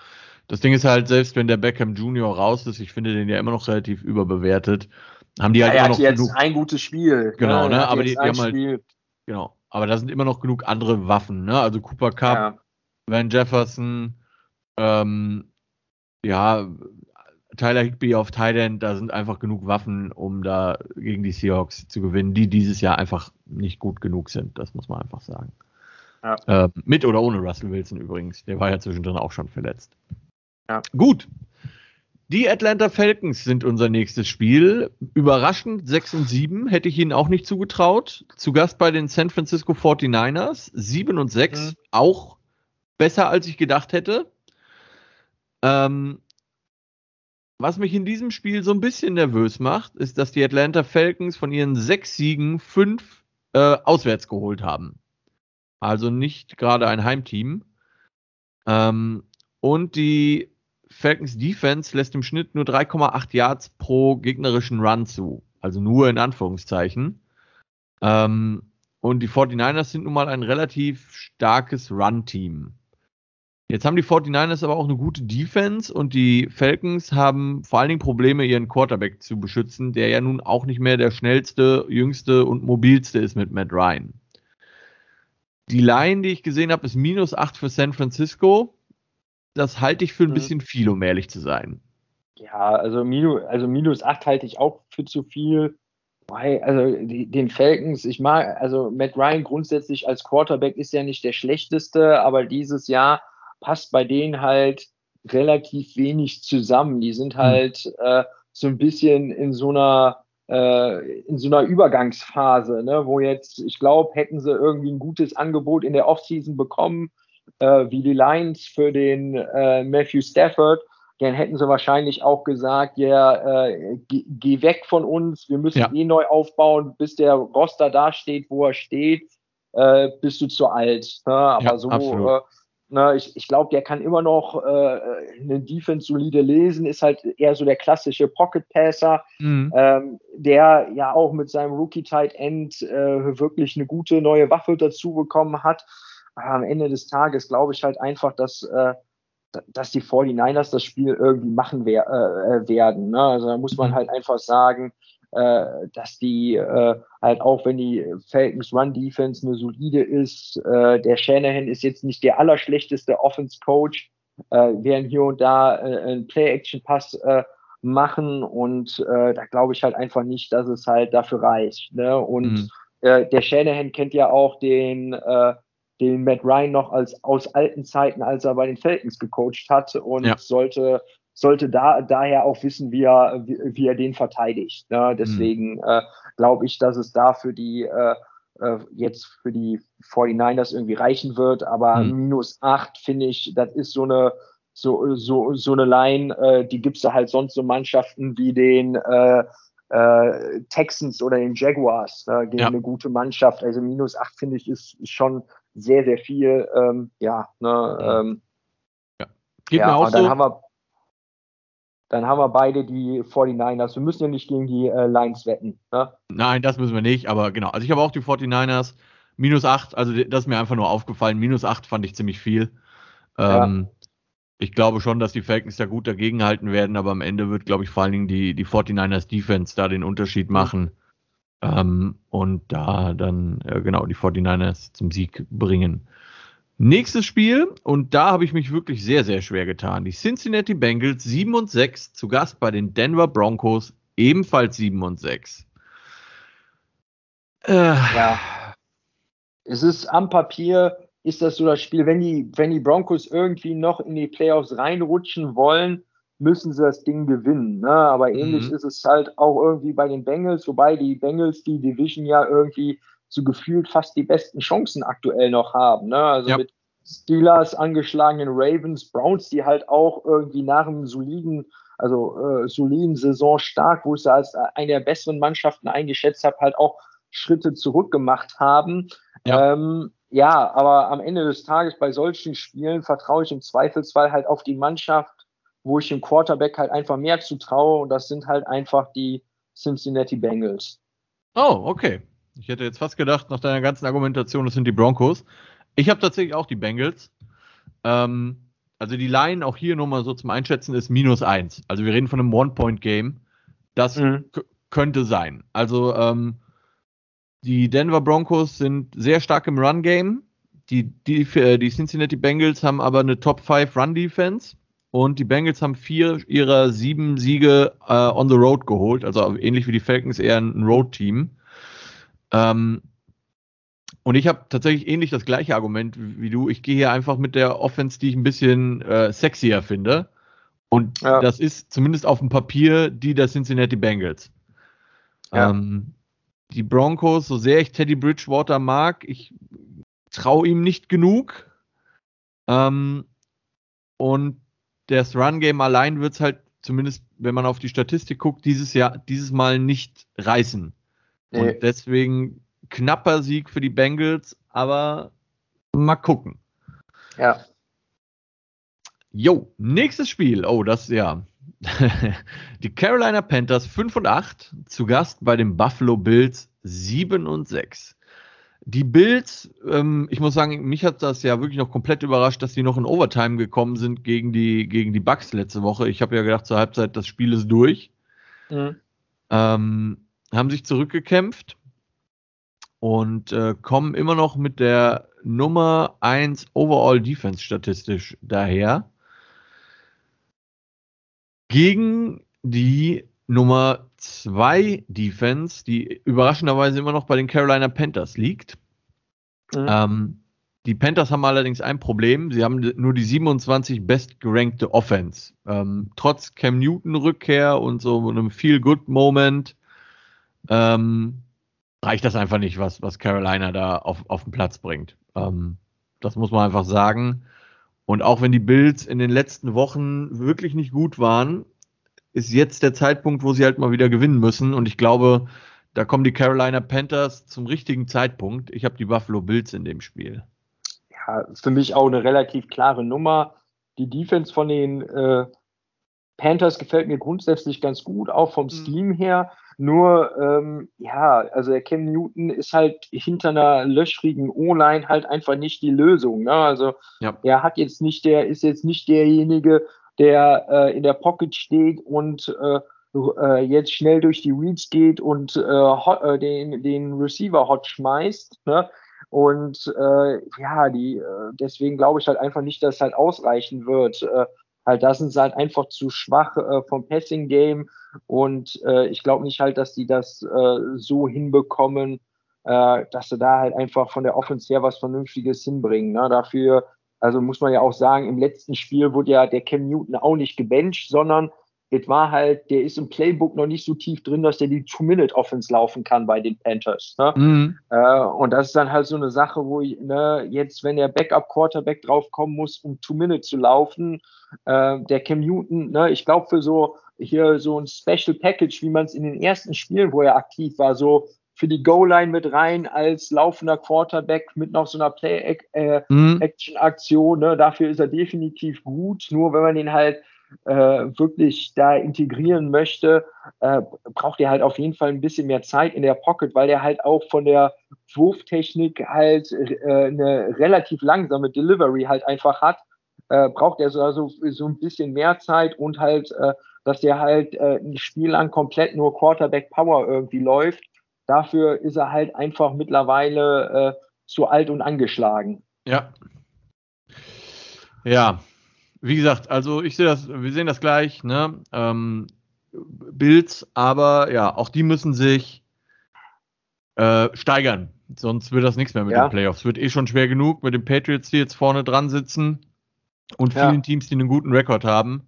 S1: Das Ding ist halt, selbst wenn der Beckham Junior raus ist, ich finde den ja immer noch relativ überbewertet, haben die halt ja, immer noch
S2: jetzt genug. ein gutes Spiel.
S1: Genau, ne? Aber die, die haben halt, Spiel. genau. Aber da sind immer noch genug andere Waffen, ne? Also Cooper Cup, ja. Van Jefferson, ähm, ja, Tyler Higby auf Thailand, da sind einfach genug Waffen, um da gegen die Seahawks zu gewinnen, die dieses Jahr einfach nicht gut genug sind. Das muss man einfach sagen. Ja. Äh, mit oder ohne Russell Wilson übrigens. Der war ja zwischendrin auch schon verletzt. Ja. Gut. Die Atlanta Falcons sind unser nächstes Spiel. Überraschend 6 und 7 hätte ich ihnen auch nicht zugetraut. Zu Gast bei den San Francisco 49ers. 7 und 6, mhm. auch besser als ich gedacht hätte. Ähm, was mich in diesem Spiel so ein bisschen nervös macht, ist, dass die Atlanta Falcons von ihren sechs Siegen fünf äh, auswärts geholt haben. Also nicht gerade ein Heimteam. Ähm, und die Falcons Defense lässt im Schnitt nur 3,8 Yards pro gegnerischen Run zu. Also nur in Anführungszeichen. Ähm, und die 49ers sind nun mal ein relativ starkes Run-Team. Jetzt haben die 49ers aber auch eine gute Defense und die Falcons haben vor allen Dingen Probleme, ihren Quarterback zu beschützen, der ja nun auch nicht mehr der schnellste, jüngste und mobilste ist mit Matt Ryan. Die Line, die ich gesehen habe, ist minus 8 für San Francisco. Das halte ich für ein mhm. bisschen viel, um ehrlich zu sein.
S2: Ja, also minus, also minus 8 halte ich auch für zu viel. Also die, den Falcons, ich mag, also Matt Ryan grundsätzlich als Quarterback ist ja nicht der schlechteste, aber dieses Jahr passt bei denen halt relativ wenig zusammen. Die sind hm. halt äh, so ein bisschen in so einer äh, in so einer Übergangsphase, ne, wo jetzt, ich glaube, hätten sie irgendwie ein gutes Angebot in der Offseason bekommen, äh, wie die Lions für den äh, Matthew Stafford, dann hätten sie wahrscheinlich auch gesagt, ja, äh, geh, geh weg von uns, wir müssen ja. eh neu aufbauen, bis der Roster da steht, wo er steht. äh, bist du zu alt. Ne? Aber ja, so, äh, ne, ich, ich glaube, der kann immer noch äh, eine Defense solide lesen, ist halt eher so der klassische Pocket Passer, mhm. ähm, der ja auch mit seinem Rookie Tight End äh, wirklich eine gute neue Waffe dazu bekommen hat. Aber am Ende des Tages glaube ich halt einfach, dass äh, dass die 49ers das Spiel irgendwie machen wer äh, werden. Ne? Also da muss man mhm. halt einfach sagen, äh, dass die äh, halt auch wenn die Falcons Run Defense eine solide ist, äh, der Shanahan ist jetzt nicht der allerschlechteste Offense Coach, äh, werden hier und da äh, einen Play Action Pass äh, machen und äh, da glaube ich halt einfach nicht, dass es halt dafür reicht. Ne? Und mhm. äh, der Shanahan kennt ja auch den äh, den Matt Ryan noch als aus alten Zeiten, als er bei den Falcons gecoacht hat und ja. sollte sollte da daher auch wissen, wie er wie, wie er den verteidigt. Ne? Deswegen mhm. äh, glaube ich, dass es da für die äh, äh, jetzt für die 49ers irgendwie reichen wird, aber mhm. minus acht finde ich, das ist so eine so so so eine Line, äh, die gibt's da halt sonst so Mannschaften wie den äh, äh, Texans oder den Jaguars äh, gegen ja. eine gute Mannschaft. Also minus acht finde ich ist, ist schon sehr, sehr viel. Ähm, ja, ne, ähm, ja. Geht ja, mir auch dann so. Haben wir, dann haben wir beide die 49ers. Wir müssen ja nicht gegen die äh, Lions wetten. Ne?
S1: Nein, das müssen wir nicht, aber genau. Also ich habe auch die 49ers. Minus 8, also das ist mir einfach nur aufgefallen. Minus 8 fand ich ziemlich viel. Ähm, ja. Ich glaube schon, dass die Falcons da gut dagegenhalten werden, aber am Ende wird, glaube ich, vor allen Dingen die, die 49ers Defense da den Unterschied machen. Ähm, und da dann äh, genau die 49ers zum Sieg bringen. Nächstes Spiel, und da habe ich mich wirklich sehr, sehr schwer getan. Die Cincinnati Bengals 7 und 6 zu Gast bei den Denver Broncos, ebenfalls 7 und 6.
S2: Äh, ja. Es ist am Papier, ist das so das Spiel, wenn die, wenn die Broncos irgendwie noch in die Playoffs reinrutschen wollen, müssen sie das Ding gewinnen. Ne? Aber ähnlich mhm. ist es halt auch irgendwie bei den Bengals, wobei die Bengals die Division ja irgendwie so gefühlt fast die besten Chancen aktuell noch haben. Ne? Also ja. mit Steelers, angeschlagenen Ravens, Browns, die halt auch irgendwie nach einem soliden, also äh, soliden Saison stark, wo ich sie als eine der besseren Mannschaften eingeschätzt habe, halt auch Schritte zurückgemacht haben. Ja. Ähm, ja, aber am Ende des Tages bei solchen Spielen vertraue ich im Zweifelsfall halt auf die Mannschaft, wo ich dem Quarterback halt einfach mehr zutraue und das sind halt einfach die Cincinnati Bengals.
S1: Oh, okay. Ich hätte jetzt fast gedacht, nach deiner ganzen Argumentation, das sind die Broncos. Ich habe tatsächlich auch die Bengals. Ähm, also die Line auch hier nur mal so zum Einschätzen ist minus eins. Also wir reden von einem One-Point-Game. Das mhm. könnte sein. Also ähm, die Denver Broncos sind sehr stark im Run-Game. Die, die, äh, die Cincinnati Bengals haben aber eine Top 5 Run-Defense. Und die Bengals haben vier ihrer sieben Siege äh, on the road geholt, also ähnlich wie die Falcons eher ein Road-Team. Ähm, und ich habe tatsächlich ähnlich das gleiche Argument wie du. Ich gehe hier einfach mit der Offense, die ich ein bisschen äh, sexier finde. Und ja. das ist zumindest auf dem Papier die der Cincinnati Bengals. Ja. Ähm, die Broncos, so sehr ich Teddy Bridgewater mag, ich traue ihm nicht genug. Ähm, und das Run-Game allein wird es halt, zumindest wenn man auf die Statistik guckt, dieses Jahr, dieses Mal nicht reißen. Nee. Und deswegen knapper Sieg für die Bengals, aber mal gucken.
S2: Ja.
S1: Jo, nächstes Spiel. Oh, das ja. die Carolina Panthers 5 und 8 zu Gast bei den Buffalo Bills 7 und 6. Die Bills, ähm, ich muss sagen, mich hat das ja wirklich noch komplett überrascht, dass die noch in Overtime gekommen sind gegen die, gegen die Bucks letzte Woche. Ich habe ja gedacht, zur Halbzeit, das Spiel ist durch. Mhm. Ähm, haben sich zurückgekämpft und äh, kommen immer noch mit der Nummer 1 Overall Defense statistisch daher. Gegen die Nummer 2 Defense, die überraschenderweise immer noch bei den Carolina Panthers liegt. Mhm. Ähm, die Panthers haben allerdings ein Problem. Sie haben nur die 27 bestgerankte Offense. Ähm, trotz Cam Newton Rückkehr und so einem Feel-Good-Moment ähm, reicht das einfach nicht, was, was Carolina da auf, auf den Platz bringt. Ähm, das muss man einfach sagen. Und auch wenn die Bills in den letzten Wochen wirklich nicht gut waren, ist jetzt der Zeitpunkt, wo sie halt mal wieder gewinnen müssen. Und ich glaube, da kommen die Carolina Panthers zum richtigen Zeitpunkt. Ich habe die Buffalo Bills in dem Spiel.
S2: Ja, für mich auch eine relativ klare Nummer. Die Defense von den äh, Panthers gefällt mir grundsätzlich ganz gut, auch vom mhm. Scheme her. Nur, ähm, ja, also der Cam Newton ist halt hinter einer löchrigen O-Line halt einfach nicht die Lösung. Ne? Also ja. er hat jetzt nicht, der ist jetzt nicht derjenige, der äh, in der Pocket steht und äh, äh, jetzt schnell durch die Reads geht und äh, hot, äh, den, den Receiver hot schmeißt. Ne? Und äh, ja, die, äh, deswegen glaube ich halt einfach nicht, dass es halt ausreichen wird. Äh, halt, da sind sie halt einfach zu schwach äh, vom Passing Game und äh, ich glaube nicht halt, dass die das äh, so hinbekommen, äh, dass sie da halt einfach von der Offense her was Vernünftiges hinbringen. Ne? Dafür, also muss man ja auch sagen, im letzten Spiel wurde ja der Cam Newton auch nicht gebencht, sondern es war halt, der ist im Playbook noch nicht so tief drin, dass der die Two-Minute-Offense laufen kann bei den Panthers. Ne? Mhm. Äh, und das ist dann halt so eine Sache, wo ich, ne, jetzt, wenn der Backup-Quarterback draufkommen muss, um Two-Minute zu laufen, äh, der Cam Newton, ne, ich glaube für so hier so ein Special Package, wie man es in den ersten Spielen, wo er aktiv war, so für die Goal-Line mit rein als laufender Quarterback mit noch so einer Play-Action-Aktion. Äh, mhm. Ne? Dafür ist er definitiv gut. Nur wenn man den halt äh, wirklich da integrieren möchte, äh, braucht er halt auf jeden Fall ein bisschen mehr Zeit in der Pocket, weil er halt auch von der Wurftechnik halt äh, eine relativ langsame Delivery halt einfach hat. Äh, braucht er so, also so ein bisschen mehr Zeit und halt, äh, dass der halt äh, ein Spiel lang komplett nur Quarterback Power irgendwie läuft. Dafür ist er halt einfach mittlerweile zu alt und angeschlagen.
S1: Ja. Ja, wie gesagt, also ich sehe das, wir sehen das gleich, ne? Ähm, Bills, aber ja, auch die müssen sich äh, steigern. Sonst wird das nichts mehr mit ja. den Playoffs. Wird eh schon schwer genug mit den Patriots, die jetzt vorne dran sitzen und vielen ja. Teams, die einen guten Rekord haben.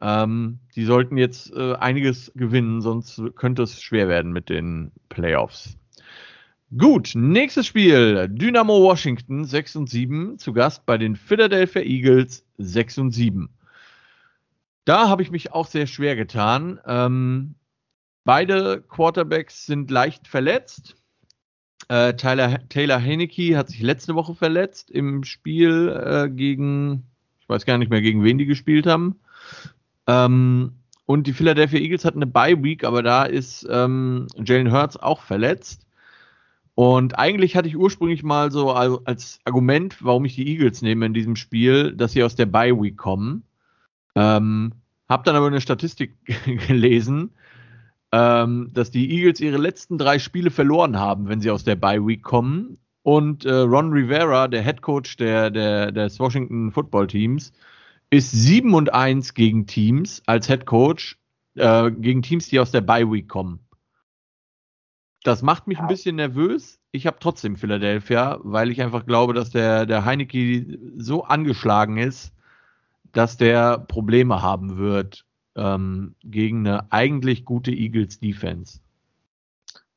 S1: Ähm, die sollten jetzt äh, einiges gewinnen, sonst könnte es schwer werden mit den Playoffs. Gut, nächstes Spiel. Dynamo Washington 6 und 7 zu Gast bei den Philadelphia Eagles 6 und 7. Da habe ich mich auch sehr schwer getan. Ähm, beide Quarterbacks sind leicht verletzt. Äh, Tyler, Taylor Haneke hat sich letzte Woche verletzt im Spiel äh, gegen, ich weiß gar nicht mehr, gegen wen die gespielt haben. Ähm, und die Philadelphia Eagles hatten eine Bye Week, aber da ist ähm, Jalen Hurts auch verletzt. Und eigentlich hatte ich ursprünglich mal so als Argument, warum ich die Eagles nehme in diesem Spiel, dass sie aus der Bye Week kommen. Ähm, hab dann aber eine Statistik gelesen, ähm, dass die Eagles ihre letzten drei Spiele verloren haben, wenn sie aus der Bye Week kommen. Und äh, Ron Rivera, der Head Coach der, der, des Washington Football Teams, ist 7 und 1 gegen Teams als Head Coach, äh, gegen Teams, die aus der Bye Week kommen. Das macht mich ein bisschen nervös. Ich habe trotzdem Philadelphia, weil ich einfach glaube, dass der, der Heineke so angeschlagen ist, dass der Probleme haben wird ähm, gegen eine eigentlich gute Eagles Defense.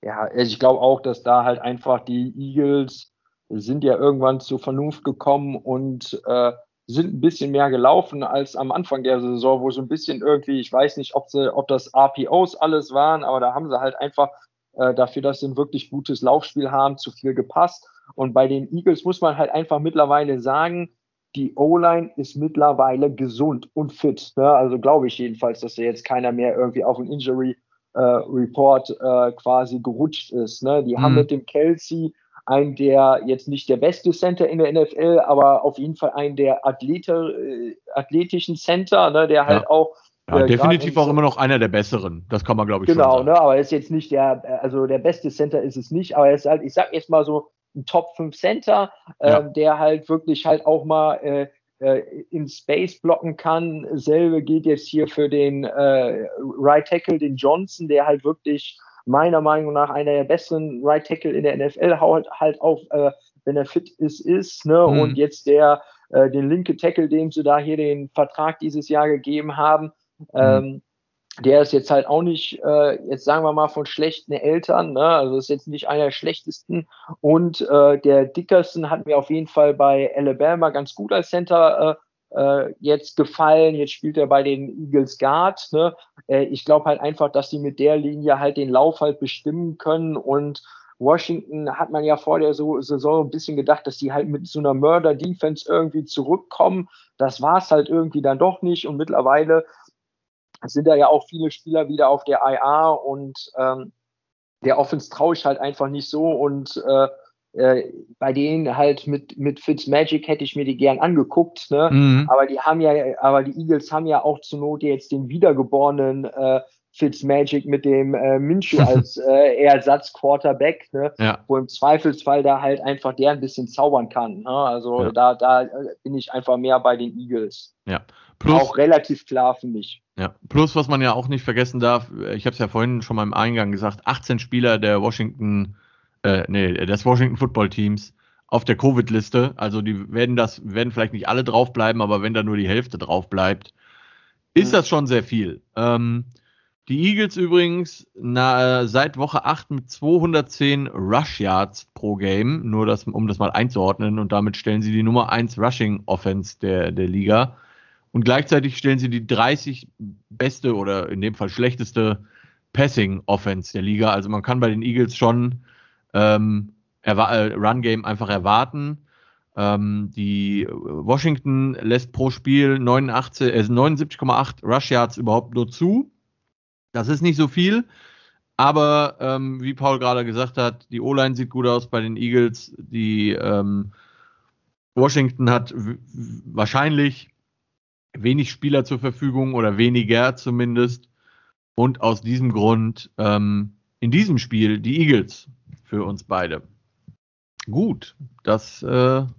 S2: Ja, also ich glaube auch, dass da halt einfach die Eagles sind ja irgendwann zur Vernunft gekommen und äh, sind ein bisschen mehr gelaufen als am Anfang der Saison, wo so ein bisschen irgendwie, ich weiß nicht, ob sie, ob das RPOs alles waren, aber da haben sie halt einfach äh, dafür, dass sie ein wirklich gutes Laufspiel haben, zu viel gepasst. Und bei den Eagles muss man halt einfach mittlerweile sagen, die O-Line ist mittlerweile gesund und fit. Ne? Also glaube ich jedenfalls, dass da jetzt keiner mehr irgendwie auf ein Injury äh, Report äh, quasi gerutscht ist. Ne? Die mhm. haben mit dem Kelsey einen der jetzt nicht der beste Center in der NFL, aber auf jeden Fall einen der Athlete, äh, athletischen Center, ne? der halt ja. auch
S1: ja, äh, definitiv auch immer noch einer der besseren. Das kann man, glaube ich,
S2: genau, schon sagen. Genau, ne, aber er ist jetzt nicht der, also der beste Center ist es nicht, aber er ist halt, ich sag jetzt mal so ein Top 5 Center, ja. ähm, der halt wirklich halt auch mal äh, äh, in Space blocken kann. Selbe geht jetzt hier für den äh, Right Tackle, den Johnson, der halt wirklich meiner Meinung nach einer der besseren Right Tackle in der NFL halt, halt auch, äh, wenn er fit ist, ist. Ne? Mhm. Und jetzt der, äh, den linke Tackle, dem sie da hier den Vertrag dieses Jahr gegeben haben, Mhm. Ähm, der ist jetzt halt auch nicht, äh, jetzt sagen wir mal, von schlechten Eltern, ne? also ist jetzt nicht einer der schlechtesten. Und äh, der Dickerson hat mir auf jeden Fall bei Alabama ganz gut als Center äh, äh, jetzt gefallen. Jetzt spielt er bei den Eagles Guard. Ne? Äh, ich glaube halt einfach, dass sie mit der Linie halt den Lauf halt bestimmen können und Washington hat man ja vor der Saison ein bisschen gedacht, dass die halt mit so einer Murder-Defense irgendwie zurückkommen. Das war es halt irgendwie dann doch nicht. Und mittlerweile sind da ja auch viele Spieler wieder auf der IA und ähm, der Offense traue ich halt einfach nicht so. Und äh, äh, bei denen halt mit, mit Fitzmagic hätte ich mir die gern angeguckt, ne? Mhm. Aber die haben ja, aber die Eagles haben ja auch zur Not jetzt den wiedergeborenen äh, Fitzmagic mit dem äh, Minshew als äh, Ersatz-Quarterback, ne? ja. wo im Zweifelsfall da halt einfach der ein bisschen zaubern kann. Ne? Also ja. da, da bin ich einfach mehr bei den Eagles.
S1: Ja.
S2: Plus, auch relativ klar für mich.
S1: Ja, plus was man ja auch nicht vergessen darf, ich habe es ja vorhin schon mal im Eingang gesagt, 18 Spieler der Washington äh, nee, des Washington Football Teams auf der Covid-Liste. Also die werden das, werden vielleicht nicht alle draufbleiben, aber wenn da nur die Hälfte drauf bleibt, ist das schon sehr viel. Ähm, die Eagles übrigens na, seit Woche 8 mit 210 Rush Yards pro Game, nur das, um das mal einzuordnen, und damit stellen sie die Nummer 1 Rushing Offense der, der Liga. Und gleichzeitig stellen sie die 30 beste oder in dem Fall schlechteste Passing Offense der Liga. Also man kann bei den Eagles schon ähm, äh, Run Game einfach erwarten. Ähm, die Washington lässt pro Spiel 89, äh, 79,8 Rush Yards überhaupt nur zu. Das ist nicht so viel, aber ähm, wie Paul gerade gesagt hat, die O-Line sieht gut aus bei den Eagles. Die ähm, Washington hat wahrscheinlich wenig Spieler zur Verfügung oder weniger zumindest. Und aus diesem Grund ähm, in diesem Spiel die Eagles für uns beide. Gut, das äh, schauen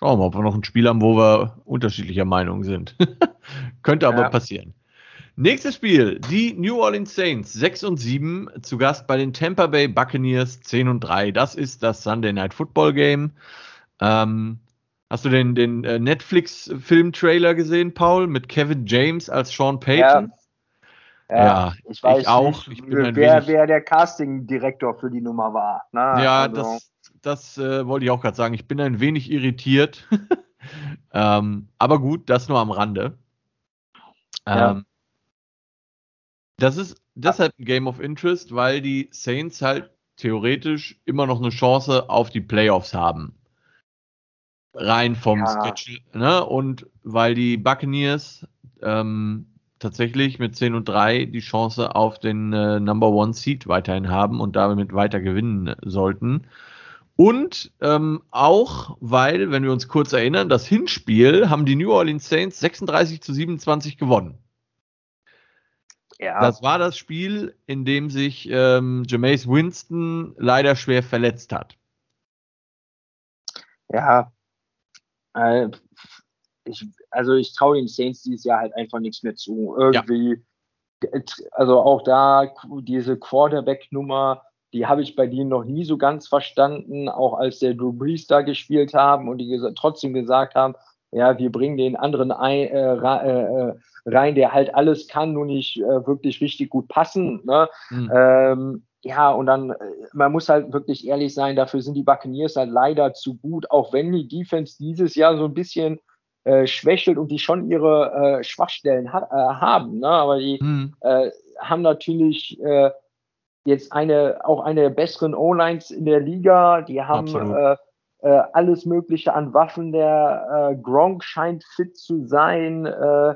S1: wir mal, ob wir noch ein Spiel haben, wo wir unterschiedlicher Meinung sind. Könnte aber ja. passieren. Nächstes Spiel, die New Orleans Saints 6 und 7 zu Gast bei den Tampa Bay Buccaneers 10 und 3. Das ist das Sunday Night Football Game. Ähm, hast du den, den äh, Netflix-Film-Trailer gesehen, Paul, mit Kevin James als Sean Payton?
S2: Ja. Ja, ich weiß ich auch. Nicht, ich wer, wer der Casting-Direktor für die Nummer war.
S1: Ne? Ja, also. das, das äh, wollte ich auch gerade sagen. Ich bin ein wenig irritiert. ähm, aber gut, das nur am Rande. Ähm, ja. Das ist deshalb ein Game of Interest, weil die Saints halt theoretisch immer noch eine Chance auf die Playoffs haben. Rein vom ja. Schedule. Ne? Und weil die Buccaneers ähm, tatsächlich mit 10 und 3 die Chance auf den äh, Number One Seed weiterhin haben und damit weiter gewinnen sollten. Und ähm, auch, weil, wenn wir uns kurz erinnern, das Hinspiel haben die New Orleans Saints 36 zu 27 gewonnen. Ja. Das war das Spiel, in dem sich ähm, Jameis Winston leider schwer verletzt hat.
S2: Ja, äh, ich, also ich traue den Saints dieses Jahr halt einfach nichts mehr zu. Irgendwie, ja. also auch da diese Quarterback-Nummer, die habe ich bei denen noch nie so ganz verstanden, auch als der Drew Brees da gespielt haben und die ges trotzdem gesagt haben, ja, wir bringen den anderen ein, äh, äh, rein, der halt alles kann, nur nicht äh, wirklich richtig gut passen. Ne? Mhm. Ähm, ja, und dann, äh, man muss halt wirklich ehrlich sein, dafür sind die Buccaneers halt leider zu gut, auch wenn die Defense dieses Jahr so ein bisschen äh, schwächelt und die schon ihre äh, Schwachstellen ha äh, haben. Ne? Aber die mhm. äh, haben natürlich äh, jetzt eine auch eine der besseren O-Lines in der Liga. Die haben äh, äh, alles Mögliche an Waffen. Der äh, Gronk scheint fit zu sein. Äh,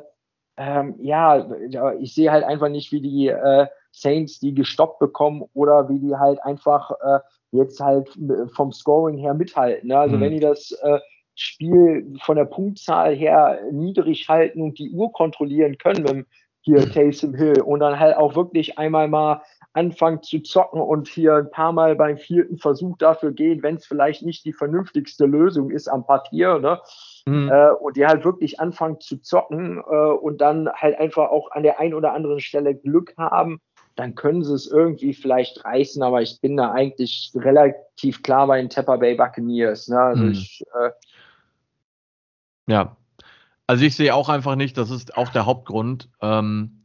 S2: ähm, ja, ich sehe halt einfach nicht, wie die äh, Saints die gestoppt bekommen oder wie die halt einfach äh, jetzt halt vom Scoring her mithalten. Ne? Also mhm. wenn die das äh, Spiel von der Punktzahl her niedrig halten und die Uhr kontrollieren können mit hier Taysom Hill und dann halt auch wirklich einmal mal anfangen zu zocken und hier ein paar Mal beim vierten Versuch dafür gehen, wenn es vielleicht nicht die vernünftigste Lösung ist am Papier, ne? Mhm. Äh, und die halt wirklich anfangen zu zocken äh, und dann halt einfach auch an der einen oder anderen Stelle Glück haben, dann können sie es irgendwie vielleicht reißen, aber ich bin da eigentlich relativ klar bei den Tampa Bay Buccaneers. Ne? Also mhm. ich äh,
S1: ja. Also ich sehe auch einfach nicht, das ist auch der Hauptgrund. Ähm,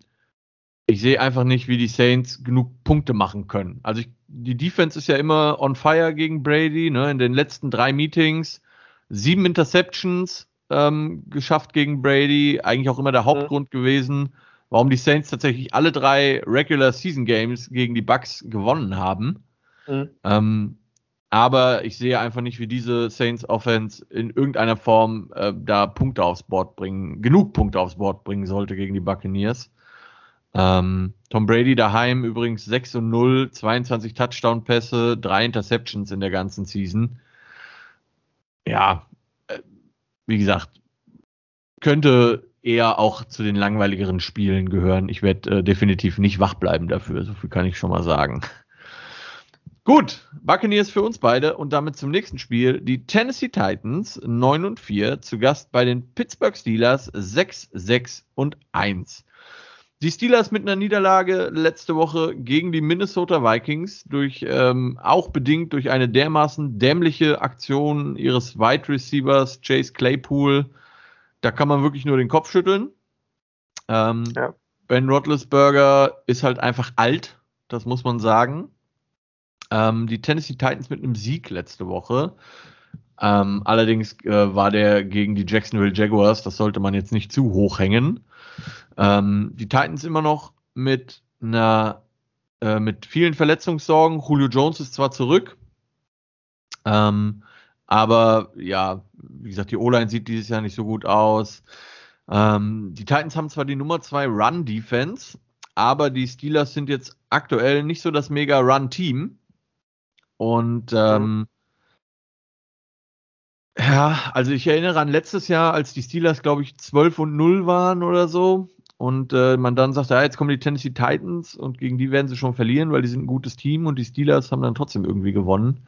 S1: ich sehe einfach nicht, wie die Saints genug Punkte machen können. Also ich, die Defense ist ja immer on fire gegen Brady, ne? In den letzten drei Meetings sieben Interceptions, ähm, geschafft gegen Brady. Eigentlich auch immer der Hauptgrund mhm. gewesen, warum die Saints tatsächlich alle drei Regular Season Games gegen die Bucks gewonnen haben. Mhm. Ähm, aber ich sehe einfach nicht, wie diese Saints Offense in irgendeiner Form äh, da Punkte aufs Board bringen, genug Punkte aufs Board bringen sollte gegen die Buccaneers. Ähm, Tom Brady daheim übrigens 6 und 0, 22 Touchdown-Pässe, drei Interceptions in der ganzen Season. Ja, äh, wie gesagt, könnte eher auch zu den langweiligeren Spielen gehören. Ich werde äh, definitiv nicht wach bleiben dafür, so viel kann ich schon mal sagen. Gut, Buccaneers für uns beide und damit zum nächsten Spiel. Die Tennessee Titans 9 und 4 zu Gast bei den Pittsburgh Steelers 6, 6 und 1. Die Steelers mit einer Niederlage letzte Woche gegen die Minnesota Vikings durch ähm, auch bedingt durch eine dermaßen dämliche Aktion ihres Wide Receivers Chase Claypool. Da kann man wirklich nur den Kopf schütteln. Ähm, ja. Ben Roethlisberger ist halt einfach alt, das muss man sagen. Ähm, die Tennessee Titans mit einem Sieg letzte Woche. Ähm, allerdings äh, war der gegen die Jacksonville Jaguars, das sollte man jetzt nicht zu hoch hängen. Ähm, die Titans immer noch mit einer äh, mit vielen Verletzungssorgen. Julio Jones ist zwar zurück, ähm, aber ja, wie gesagt, die O-Line sieht dieses Jahr nicht so gut aus. Ähm, die Titans haben zwar die Nummer 2 Run-Defense, aber die Steelers sind jetzt aktuell nicht so das mega Run-Team. Und ähm, ja, also ich erinnere an letztes Jahr, als die Steelers, glaube ich, 12 und 0 waren oder so. Und äh, man dann sagt, ja, jetzt kommen die Tennessee Titans und gegen die werden sie schon verlieren, weil die sind ein gutes Team und die Steelers haben dann trotzdem irgendwie gewonnen.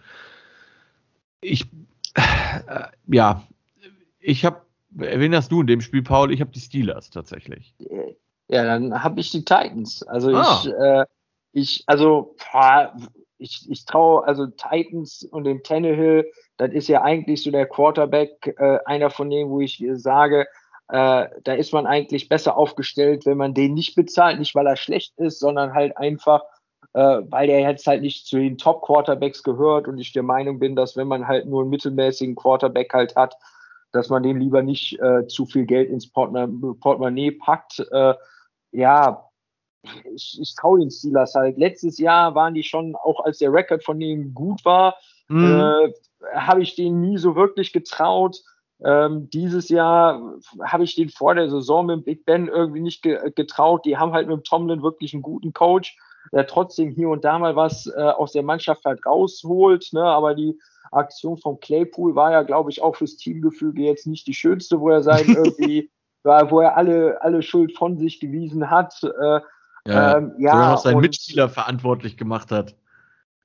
S1: Ich, äh, ja, ich habe, wen hast du in dem Spiel, Paul? Ich habe die Steelers tatsächlich.
S2: Ja, dann habe ich die Titans. Also ah. ich, äh, ich, also ich, ich traue also Titans und den Tannehill, das ist ja eigentlich so der Quarterback, äh, einer von denen, wo ich sage, äh, da ist man eigentlich besser aufgestellt, wenn man den nicht bezahlt, nicht weil er schlecht ist, sondern halt einfach, äh, weil der jetzt halt nicht zu den Top-Quarterbacks gehört und ich der Meinung bin, dass wenn man halt nur einen mittelmäßigen Quarterback halt hat, dass man dem lieber nicht äh, zu viel Geld ins Portemonnaie packt. Äh, ja, ich, ich traue den Steelers halt. Letztes Jahr waren die schon, auch als der Rekord von denen gut war, mhm. äh, habe ich denen nie so wirklich getraut. Ähm, dieses Jahr habe ich den vor der Saison mit Big Ben irgendwie nicht ge getraut. Die haben halt mit Tomlin wirklich einen guten Coach, der trotzdem hier und da mal was äh, aus der Mannschaft halt rausholt. Ne? Aber die Aktion von Claypool war ja, glaube ich, auch fürs Teamgefüge jetzt nicht die schönste, wo er sein irgendwie, wo er alle, alle Schuld von sich gewiesen hat. Äh,
S1: ja, ähm, ja noch seinen Mitspieler verantwortlich gemacht hat.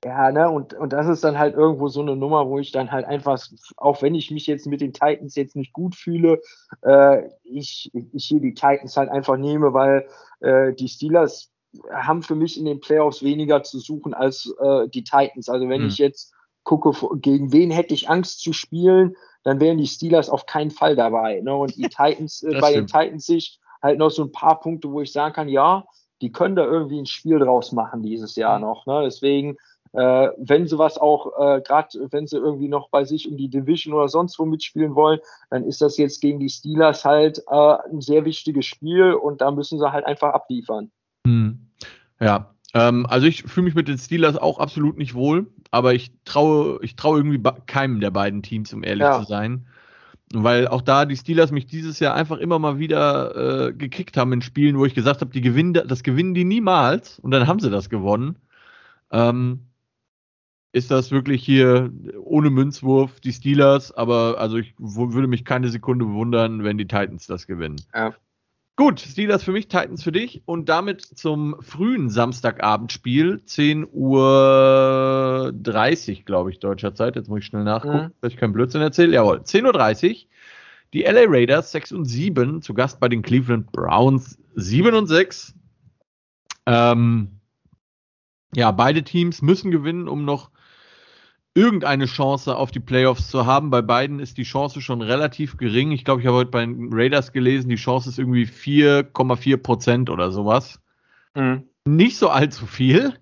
S2: Ja, ne, und, und das ist dann halt irgendwo so eine Nummer, wo ich dann halt einfach, auch wenn ich mich jetzt mit den Titans jetzt nicht gut fühle, äh, ich, ich hier die Titans halt einfach nehme, weil äh, die Steelers haben für mich in den Playoffs weniger zu suchen als äh, die Titans. Also wenn hm. ich jetzt gucke, gegen wen hätte ich Angst zu spielen, dann wären die Steelers auf keinen Fall dabei. Ne? Und die Titans, äh, bei stimmt. den Titans sich halt noch so ein paar Punkte, wo ich sagen kann, ja, die können da irgendwie ein Spiel draus machen dieses Jahr mhm. noch. Ne? Deswegen, äh, wenn sie was auch, äh, gerade wenn sie irgendwie noch bei sich um die Division oder sonst wo mitspielen wollen, dann ist das jetzt gegen die Steelers halt äh, ein sehr wichtiges Spiel und da müssen sie halt einfach abliefern.
S1: Hm. Ja, ähm, also ich fühle mich mit den Steelers auch absolut nicht wohl, aber ich traue, ich traue irgendwie keinem der beiden Teams, um ehrlich ja. zu sein. Weil auch da die Steelers mich dieses Jahr einfach immer mal wieder äh, gekickt haben in Spielen, wo ich gesagt habe, die gewinnen, das gewinnen die niemals und dann haben sie das gewonnen. Ähm, ist das wirklich hier ohne Münzwurf die Steelers, aber also ich würde mich keine Sekunde bewundern, wenn die Titans das gewinnen. Ja. Gut, Steelers für mich, Titans für dich und damit zum frühen Samstagabendspiel, 10 Uhr 30, glaube ich, deutscher Zeit. Jetzt muss ich schnell nachgucken, mhm. dass ich keinen Blödsinn erzähle. Jawohl, 10 Uhr 30. Die LA Raiders 6 und 7 zu Gast bei den Cleveland Browns 7 und 6. Ähm, ja, beide Teams müssen gewinnen, um noch irgendeine Chance auf die Playoffs zu haben. Bei beiden ist die Chance schon relativ gering. Ich glaube, ich habe heute bei den Raiders gelesen, die Chance ist irgendwie 4,4 Prozent oder sowas. Mhm. Nicht so allzu viel.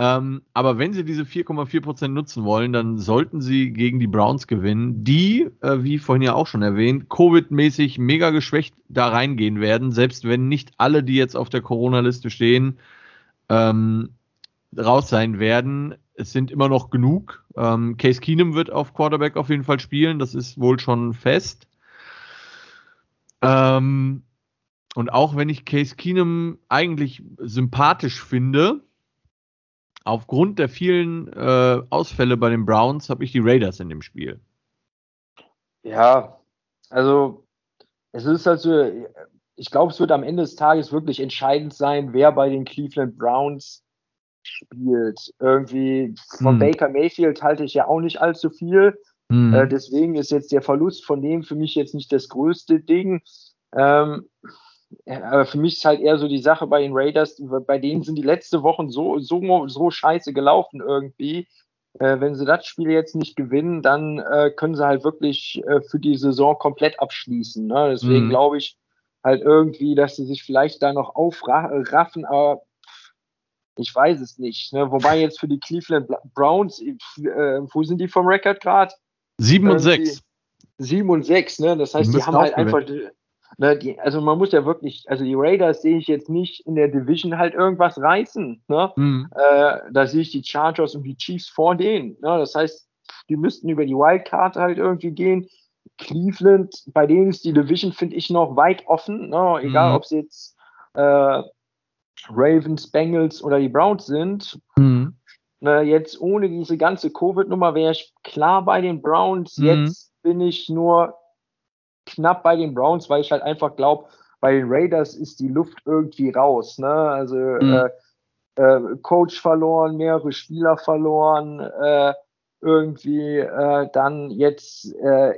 S1: Ähm, aber wenn sie diese 4,4% nutzen wollen, dann sollten sie gegen die Browns gewinnen, die, äh, wie vorhin ja auch schon erwähnt, Covid-mäßig mega geschwächt da reingehen werden, selbst wenn nicht alle, die jetzt auf der Corona-Liste stehen, ähm, raus sein werden. Es sind immer noch genug. Ähm, Case Keenum wird auf Quarterback auf jeden Fall spielen, das ist wohl schon fest. Ähm, und auch wenn ich Case Keenum eigentlich sympathisch finde, aufgrund der vielen äh, Ausfälle bei den Browns habe ich die Raiders in dem Spiel.
S2: Ja, also es ist halt so, ich glaube, es wird am Ende des Tages wirklich entscheidend sein, wer bei den Cleveland Browns spielt. Irgendwie von hm. Baker Mayfield halte ich ja auch nicht allzu viel. Hm. Äh, deswegen ist jetzt der Verlust von dem für mich jetzt nicht das größte Ding. Ähm, aber für mich ist halt eher so die Sache bei den Raiders, bei denen sind die letzte Wochen so, so, so scheiße gelaufen irgendwie. Äh, wenn sie das Spiel jetzt nicht gewinnen, dann äh, können sie halt wirklich äh, für die Saison komplett abschließen. Ne? Deswegen mhm. glaube ich halt irgendwie, dass sie sich vielleicht da noch aufraffen, aber ich weiß es nicht. Ne? Wobei jetzt für die Cleveland Browns, äh, wo sind die vom Rekord gerade?
S1: 7 und 6.
S2: 7 und 6, ne? Das heißt, die, die haben halt einfach, Ne, die, also man muss ja wirklich, also die Raiders sehe ich jetzt nicht in der Division halt irgendwas reißen. Ne? Mhm. Äh, da sehe ich die Chargers und die Chiefs vor denen. Ne? Das heißt, die müssten über die Wildcard halt irgendwie gehen. Cleveland, bei denen ist die Division, finde ich, noch weit offen. Ne? Egal, mhm. ob es jetzt äh, Ravens, Bengals oder die Browns sind. Mhm. Ne, jetzt ohne diese ganze Covid-Nummer wäre ich klar bei den Browns. Mhm. Jetzt bin ich nur knapp bei den Browns, weil ich halt einfach glaube, bei den Raiders ist die Luft irgendwie raus. Ne? Also mhm. äh, äh, Coach verloren, mehrere Spieler verloren, äh, irgendwie äh, dann jetzt äh,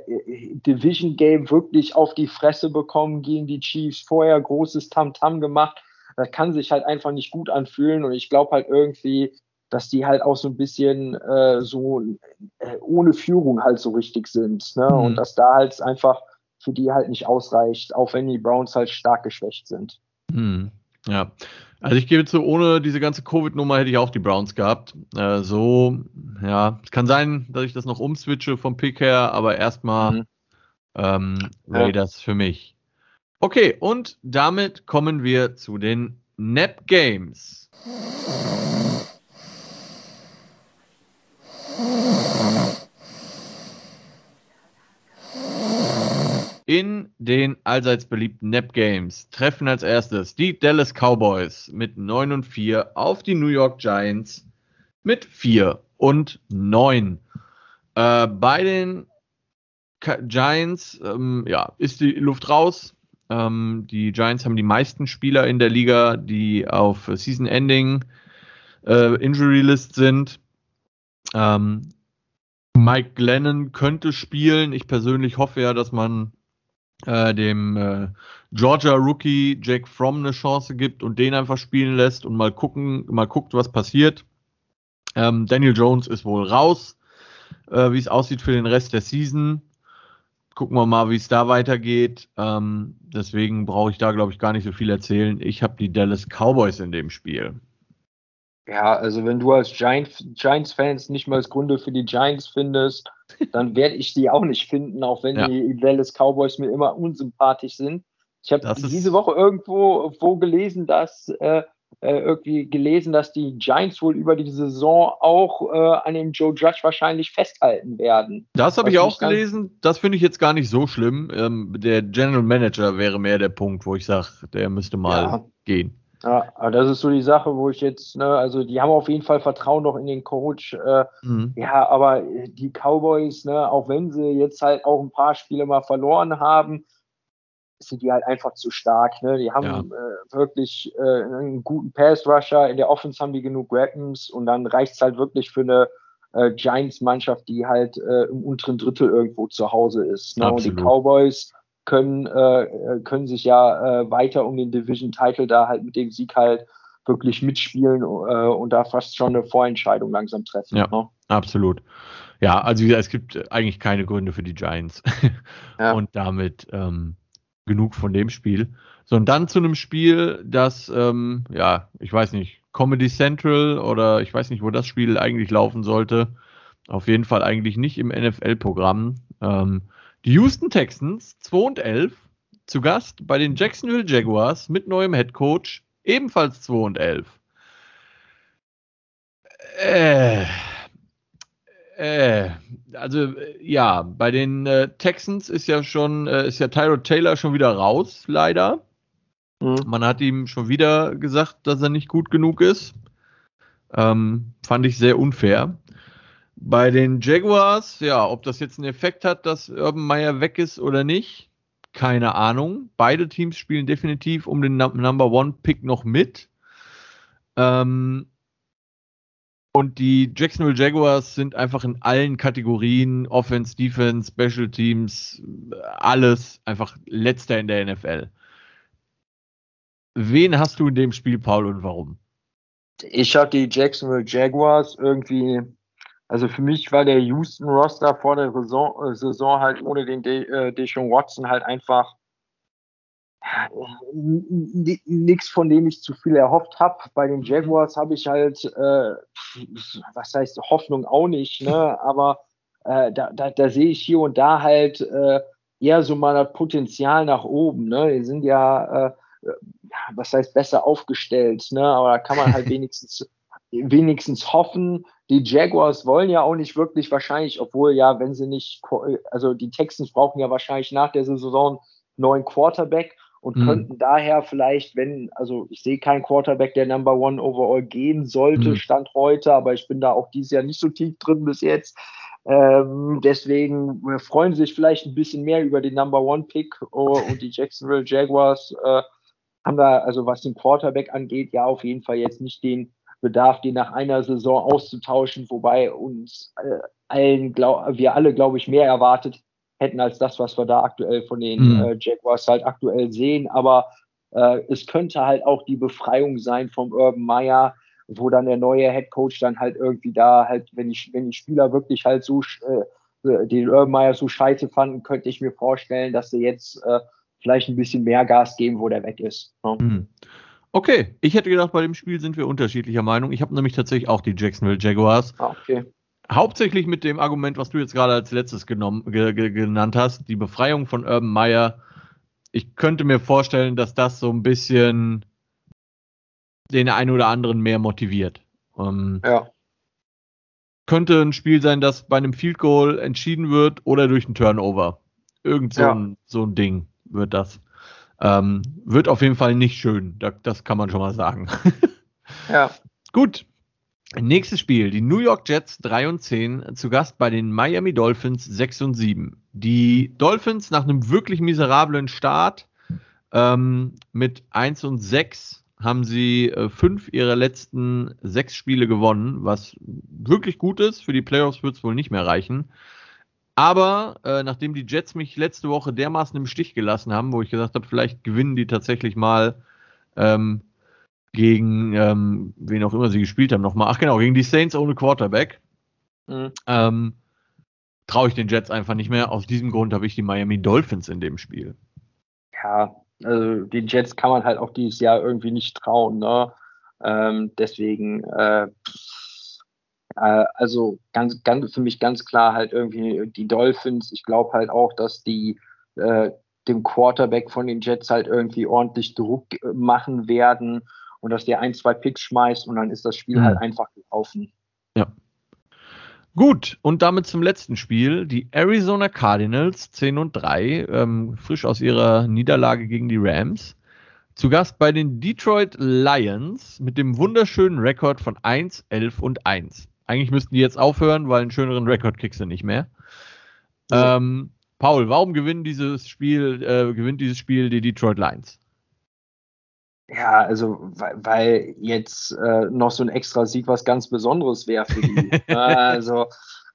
S2: Division Game wirklich auf die Fresse bekommen gegen die Chiefs, vorher großes Tamtam -Tam gemacht. Das kann sich halt einfach nicht gut anfühlen und ich glaube halt irgendwie, dass die halt auch so ein bisschen äh, so äh, ohne Führung halt so richtig sind. Ne? Mhm. Und dass da halt einfach für die halt nicht ausreicht, auch wenn die Browns halt stark geschwächt sind.
S1: Hm, ja. Also ich gebe zu, ohne diese ganze Covid-Nummer hätte ich auch die Browns gehabt. Äh, so, ja, es kann sein, dass ich das noch umswitche vom Pick her, aber erstmal mhm. ähm, Raiders ja. für mich. Okay, und damit kommen wir zu den Nap Games. In den allseits beliebten Nap Games treffen als erstes die Dallas Cowboys mit 9 und 4 auf die New York Giants mit 4 und 9. Äh, bei den Giants ähm, ja, ist die Luft raus. Ähm, die Giants haben die meisten Spieler in der Liga, die auf Season Ending äh, Injury List sind. Ähm, Mike Glennon könnte spielen. Ich persönlich hoffe ja, dass man äh, dem äh, Georgia Rookie Jack Fromm eine Chance gibt und den einfach spielen lässt und mal gucken, mal guckt, was passiert. Ähm, Daniel Jones ist wohl raus, äh, wie es aussieht für den Rest der Season. Gucken wir mal, wie es da weitergeht. Ähm, deswegen brauche ich da, glaube ich, gar nicht so viel erzählen. Ich habe die Dallas Cowboys in dem Spiel.
S2: Ja, also wenn du als Giants-Fans nicht mal das Gründe für die Giants findest, dann werde ich die auch nicht finden, auch wenn ja. die Dallas Cowboys mir immer unsympathisch sind. Ich habe diese Woche irgendwo wo gelesen, dass äh, äh, irgendwie gelesen, dass die Giants wohl über die Saison auch äh, an dem Joe Judge wahrscheinlich festhalten werden.
S1: Das habe ich auch gelesen. Das finde ich jetzt gar nicht so schlimm. Ähm, der General Manager wäre mehr der Punkt, wo ich sage, der müsste mal ja. gehen.
S2: Ja, aber das ist so die Sache, wo ich jetzt, ne, also die haben auf jeden Fall Vertrauen noch in den Coach. Äh, mhm. Ja, aber die Cowboys, ne, auch wenn sie jetzt halt auch ein paar Spiele mal verloren haben, sind die halt einfach zu stark. Ne? Die haben ja. äh, wirklich äh, einen guten Pass-Rusher, in der Offense haben die genug Weapons und dann reicht es halt wirklich für eine äh, Giants-Mannschaft, die halt äh, im unteren Drittel irgendwo zu Hause ist. Ne? Und die Cowboys können, äh, können sich ja äh, weiter um den Division-Title da halt mit dem Sieg halt wirklich mitspielen äh, und da fast schon eine Vorentscheidung langsam treffen.
S1: Ja, ne? absolut. Ja, also es gibt eigentlich keine Gründe für die Giants. ja. Und damit ähm, genug von dem Spiel. So, und dann zu einem Spiel, das, ähm, ja, ich weiß nicht, Comedy Central oder ich weiß nicht, wo das Spiel eigentlich laufen sollte. Auf jeden Fall eigentlich nicht im NFL-Programm. Ähm, die Houston Texans 2 und 11 zu Gast bei den Jacksonville Jaguars mit neuem Head Coach, ebenfalls 2 und 11. Äh, äh, also ja, bei den äh, Texans ist ja schon, äh, ist ja Tyrod Taylor schon wieder raus, leider. Mhm. Man hat ihm schon wieder gesagt, dass er nicht gut genug ist. Ähm, fand ich sehr unfair. Bei den Jaguars, ja, ob das jetzt einen Effekt hat, dass Urban Meyer weg ist oder nicht, keine Ahnung. Beide Teams spielen definitiv um den Number One Pick noch mit. Ähm, und die Jacksonville Jaguars sind einfach in allen Kategorien, Offense, Defense, Special Teams, alles einfach letzter in der NFL. Wen hast du in dem Spiel, Paul, und warum?
S2: Ich habe die Jacksonville Jaguars irgendwie, also für mich war der Houston Roster vor der Saison, äh, Saison halt ohne den De, äh, Deshaun Watson halt einfach nichts, von dem ich zu viel erhofft habe. Bei den Jaguars habe ich halt, äh, was heißt Hoffnung auch nicht, ne? aber äh, da, da, da sehe ich hier und da halt äh, eher so mal das Potenzial nach oben. Ne? Die sind ja, äh, was heißt besser aufgestellt, ne? aber da kann man halt wenigstens, wenigstens hoffen. Die Jaguars wollen ja auch nicht wirklich wahrscheinlich, obwohl ja, wenn sie nicht, also die Texans brauchen ja wahrscheinlich nach der Saison neuen Quarterback und mhm. könnten daher vielleicht, wenn, also ich sehe keinen Quarterback, der Number One Overall gehen sollte, mhm. Stand heute, aber ich bin da auch dieses Jahr nicht so tief drin bis jetzt. Ähm, deswegen freuen sie sich vielleicht ein bisschen mehr über den Number One Pick oh, und die Jacksonville Jaguars äh, haben da, also was den Quarterback angeht, ja auf jeden Fall jetzt nicht den Bedarf, den nach einer Saison auszutauschen, wobei uns äh, allen, glaub, wir alle, glaube ich, mehr erwartet hätten als das, was wir da aktuell von den mhm. äh, Jaguars halt aktuell sehen. Aber äh, es könnte halt auch die Befreiung sein vom Urban Meyer, wo dann der neue Head Coach dann halt irgendwie da halt, wenn die, wenn die Spieler wirklich halt so äh, den Urban Meyer so scheiße fanden, könnte ich mir vorstellen, dass sie jetzt äh, vielleicht ein bisschen mehr Gas geben, wo der weg ist.
S1: Ne? Mhm. Okay, ich hätte gedacht, bei dem Spiel sind wir unterschiedlicher Meinung. Ich habe nämlich tatsächlich auch die Jacksonville Jaguars. Ah, okay hauptsächlich mit dem Argument, was du jetzt gerade als letztes genommen, ge, ge, genannt hast, die Befreiung von Urban Meyer. Ich könnte mir vorstellen, dass das so ein bisschen den einen oder anderen mehr motiviert. Ähm, ja. Könnte ein Spiel sein, das bei einem Field Goal entschieden wird oder durch einen Turnover. Irgend so, ja. ein, so ein Ding wird das. Ähm, wird auf jeden Fall nicht schön. Das, das kann man schon mal sagen. ja. Gut, Nächstes Spiel, die New York Jets 3 und 10 zu Gast bei den Miami Dolphins 6 und 7. Die Dolphins nach einem wirklich miserablen Start ähm, mit 1 und 6 haben sie äh, fünf ihrer letzten sechs Spiele gewonnen, was wirklich gut ist. Für die Playoffs wird es wohl nicht mehr reichen. Aber äh, nachdem die Jets mich letzte Woche dermaßen im Stich gelassen haben, wo ich gesagt habe, vielleicht gewinnen die tatsächlich mal ähm, gegen ähm, wen auch immer sie gespielt haben, nochmal. Ach genau, gegen die Saints ohne Quarterback. Mhm. Ähm, Traue ich den Jets einfach nicht mehr. Aus diesem Grund habe ich die Miami Dolphins in dem Spiel.
S2: Ja, also die Jets kann man halt auch dieses Jahr irgendwie nicht trauen. Ne? Ähm, deswegen, äh, äh, also ganz, ganz für mich ganz klar halt irgendwie die Dolphins. Ich glaube halt auch, dass die äh, dem Quarterback von den Jets halt irgendwie ordentlich Druck machen werden und dass der ein, zwei Picks schmeißt und dann ist das Spiel mhm. halt einfach gelaufen.
S1: Ja. Gut, und damit zum letzten Spiel. Die Arizona Cardinals 10 und 3, ähm, frisch aus ihrer Niederlage gegen die Rams. Zu Gast bei den Detroit Lions mit dem wunderschönen Rekord von 1, 11 und 1. Eigentlich müssten die jetzt aufhören, weil einen schöneren Rekord kriegst du nicht mehr. Ja. Ähm, Paul, warum gewinnen dieses Spiel, äh, gewinnt dieses Spiel die Detroit Lions?
S2: Ja, also weil, weil jetzt äh, noch so ein extra Sieg was ganz Besonderes wäre für die. also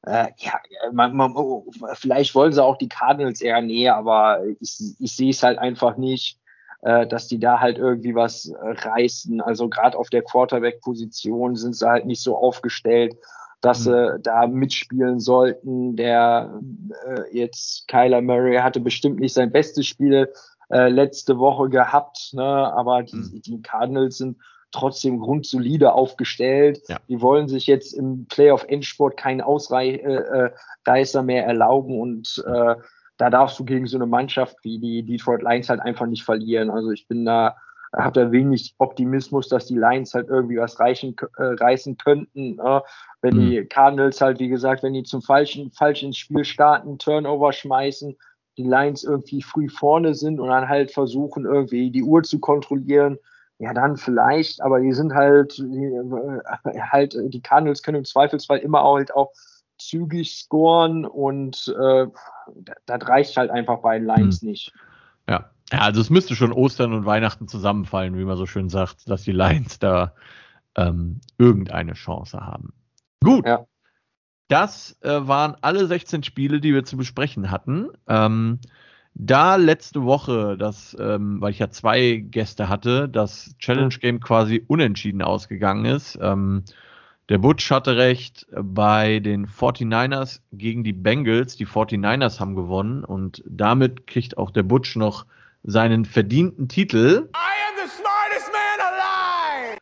S2: äh, ja, man, man, oh, vielleicht wollen sie auch die Cardinals eher näher, aber ich, ich sehe es halt einfach nicht, äh, dass die da halt irgendwie was äh, reißen. Also gerade auf der Quarterback-Position sind sie halt nicht so aufgestellt, dass mhm. sie da mitspielen sollten. Der äh, jetzt Kyler Murray hatte bestimmt nicht sein bestes Spiel äh, letzte Woche gehabt, ne? aber die, mhm. die Cardinals sind trotzdem grundsolide aufgestellt. Ja. Die wollen sich jetzt im Playoff-Endsport keinen Ausreißer äh, mehr erlauben und äh, da darfst du gegen so eine Mannschaft wie die Detroit Lions halt einfach nicht verlieren. Also ich bin da, habe da wenig Optimismus, dass die Lions halt irgendwie was reichen, äh, reißen könnten. Äh, wenn mhm. die Cardinals halt, wie gesagt, wenn die zum falschen, falsch ins Spiel starten, Turnover schmeißen, die Lions irgendwie früh vorne sind und dann halt versuchen, irgendwie die Uhr zu kontrollieren, ja, dann vielleicht, aber die sind halt, die, äh, halt, die Cardinals können im Zweifelsfall immer auch halt auch zügig scoren und äh, das reicht halt einfach bei den Lions hm. nicht.
S1: Ja. ja, also es müsste schon Ostern und Weihnachten zusammenfallen, wie man so schön sagt, dass die Lions da ähm, irgendeine Chance haben. Gut. Ja. Das äh, waren alle 16 Spiele, die wir zu besprechen hatten. Ähm, da letzte Woche, das, ähm, weil ich ja zwei Gäste hatte, das Challenge Game quasi unentschieden ausgegangen ist, ähm, der Butch hatte recht bei den 49ers gegen die Bengals. Die 49ers haben gewonnen und damit kriegt auch der Butch noch seinen verdienten Titel.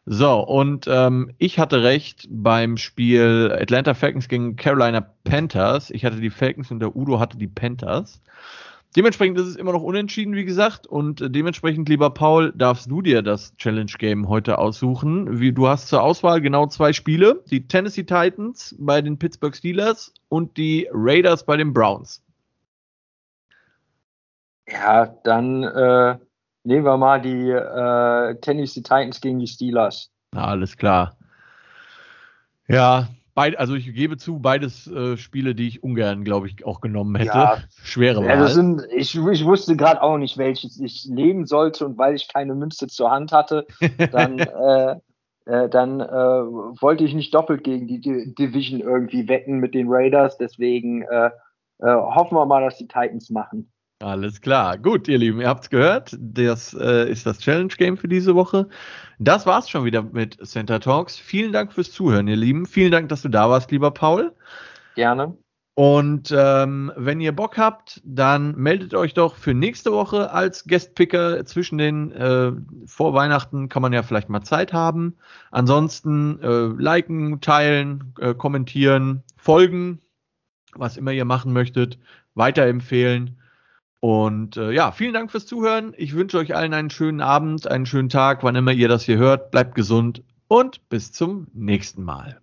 S1: So, und ähm, ich hatte recht beim Spiel Atlanta Falcons gegen Carolina Panthers. Ich hatte die Falcons und der Udo hatte die Panthers. Dementsprechend ist es immer noch unentschieden, wie gesagt. Und dementsprechend, lieber Paul, darfst du dir das Challenge Game heute aussuchen. Wie, du hast zur Auswahl genau zwei Spiele: die Tennessee Titans bei den Pittsburgh Steelers und die Raiders bei den Browns.
S2: Ja, dann äh, nehmen wir mal die äh, Tennessee Titans gegen die Steelers.
S1: Na, alles klar. Ja, Beid, also ich gebe zu, beides äh, Spiele, die ich ungern, glaube ich, auch genommen hätte. Ja,
S2: Schwere Wahl. Ja, sind, ich, ich wusste gerade auch nicht, welches ich nehmen sollte und weil ich keine Münze zur Hand hatte, dann, äh, äh, dann äh, wollte ich nicht doppelt gegen die Division irgendwie wetten mit den Raiders. Deswegen äh, äh, hoffen wir mal, dass die Titans machen.
S1: Alles klar. Gut, ihr Lieben, ihr habt's gehört. Das äh, ist das Challenge Game für diese Woche. Das war's schon wieder mit Center Talks. Vielen Dank fürs Zuhören, ihr Lieben. Vielen Dank, dass du da warst, lieber Paul.
S2: Gerne.
S1: Und ähm, wenn ihr Bock habt, dann meldet euch doch für nächste Woche als Guestpicker. Zwischen den äh, vor Weihnachten kann man ja vielleicht mal Zeit haben. Ansonsten äh, liken, teilen, äh, kommentieren, folgen, was immer ihr machen möchtet, weiterempfehlen. Und äh, ja, vielen Dank fürs Zuhören. Ich wünsche euch allen einen schönen Abend, einen schönen Tag, wann immer ihr das hier hört. Bleibt gesund und bis zum nächsten Mal.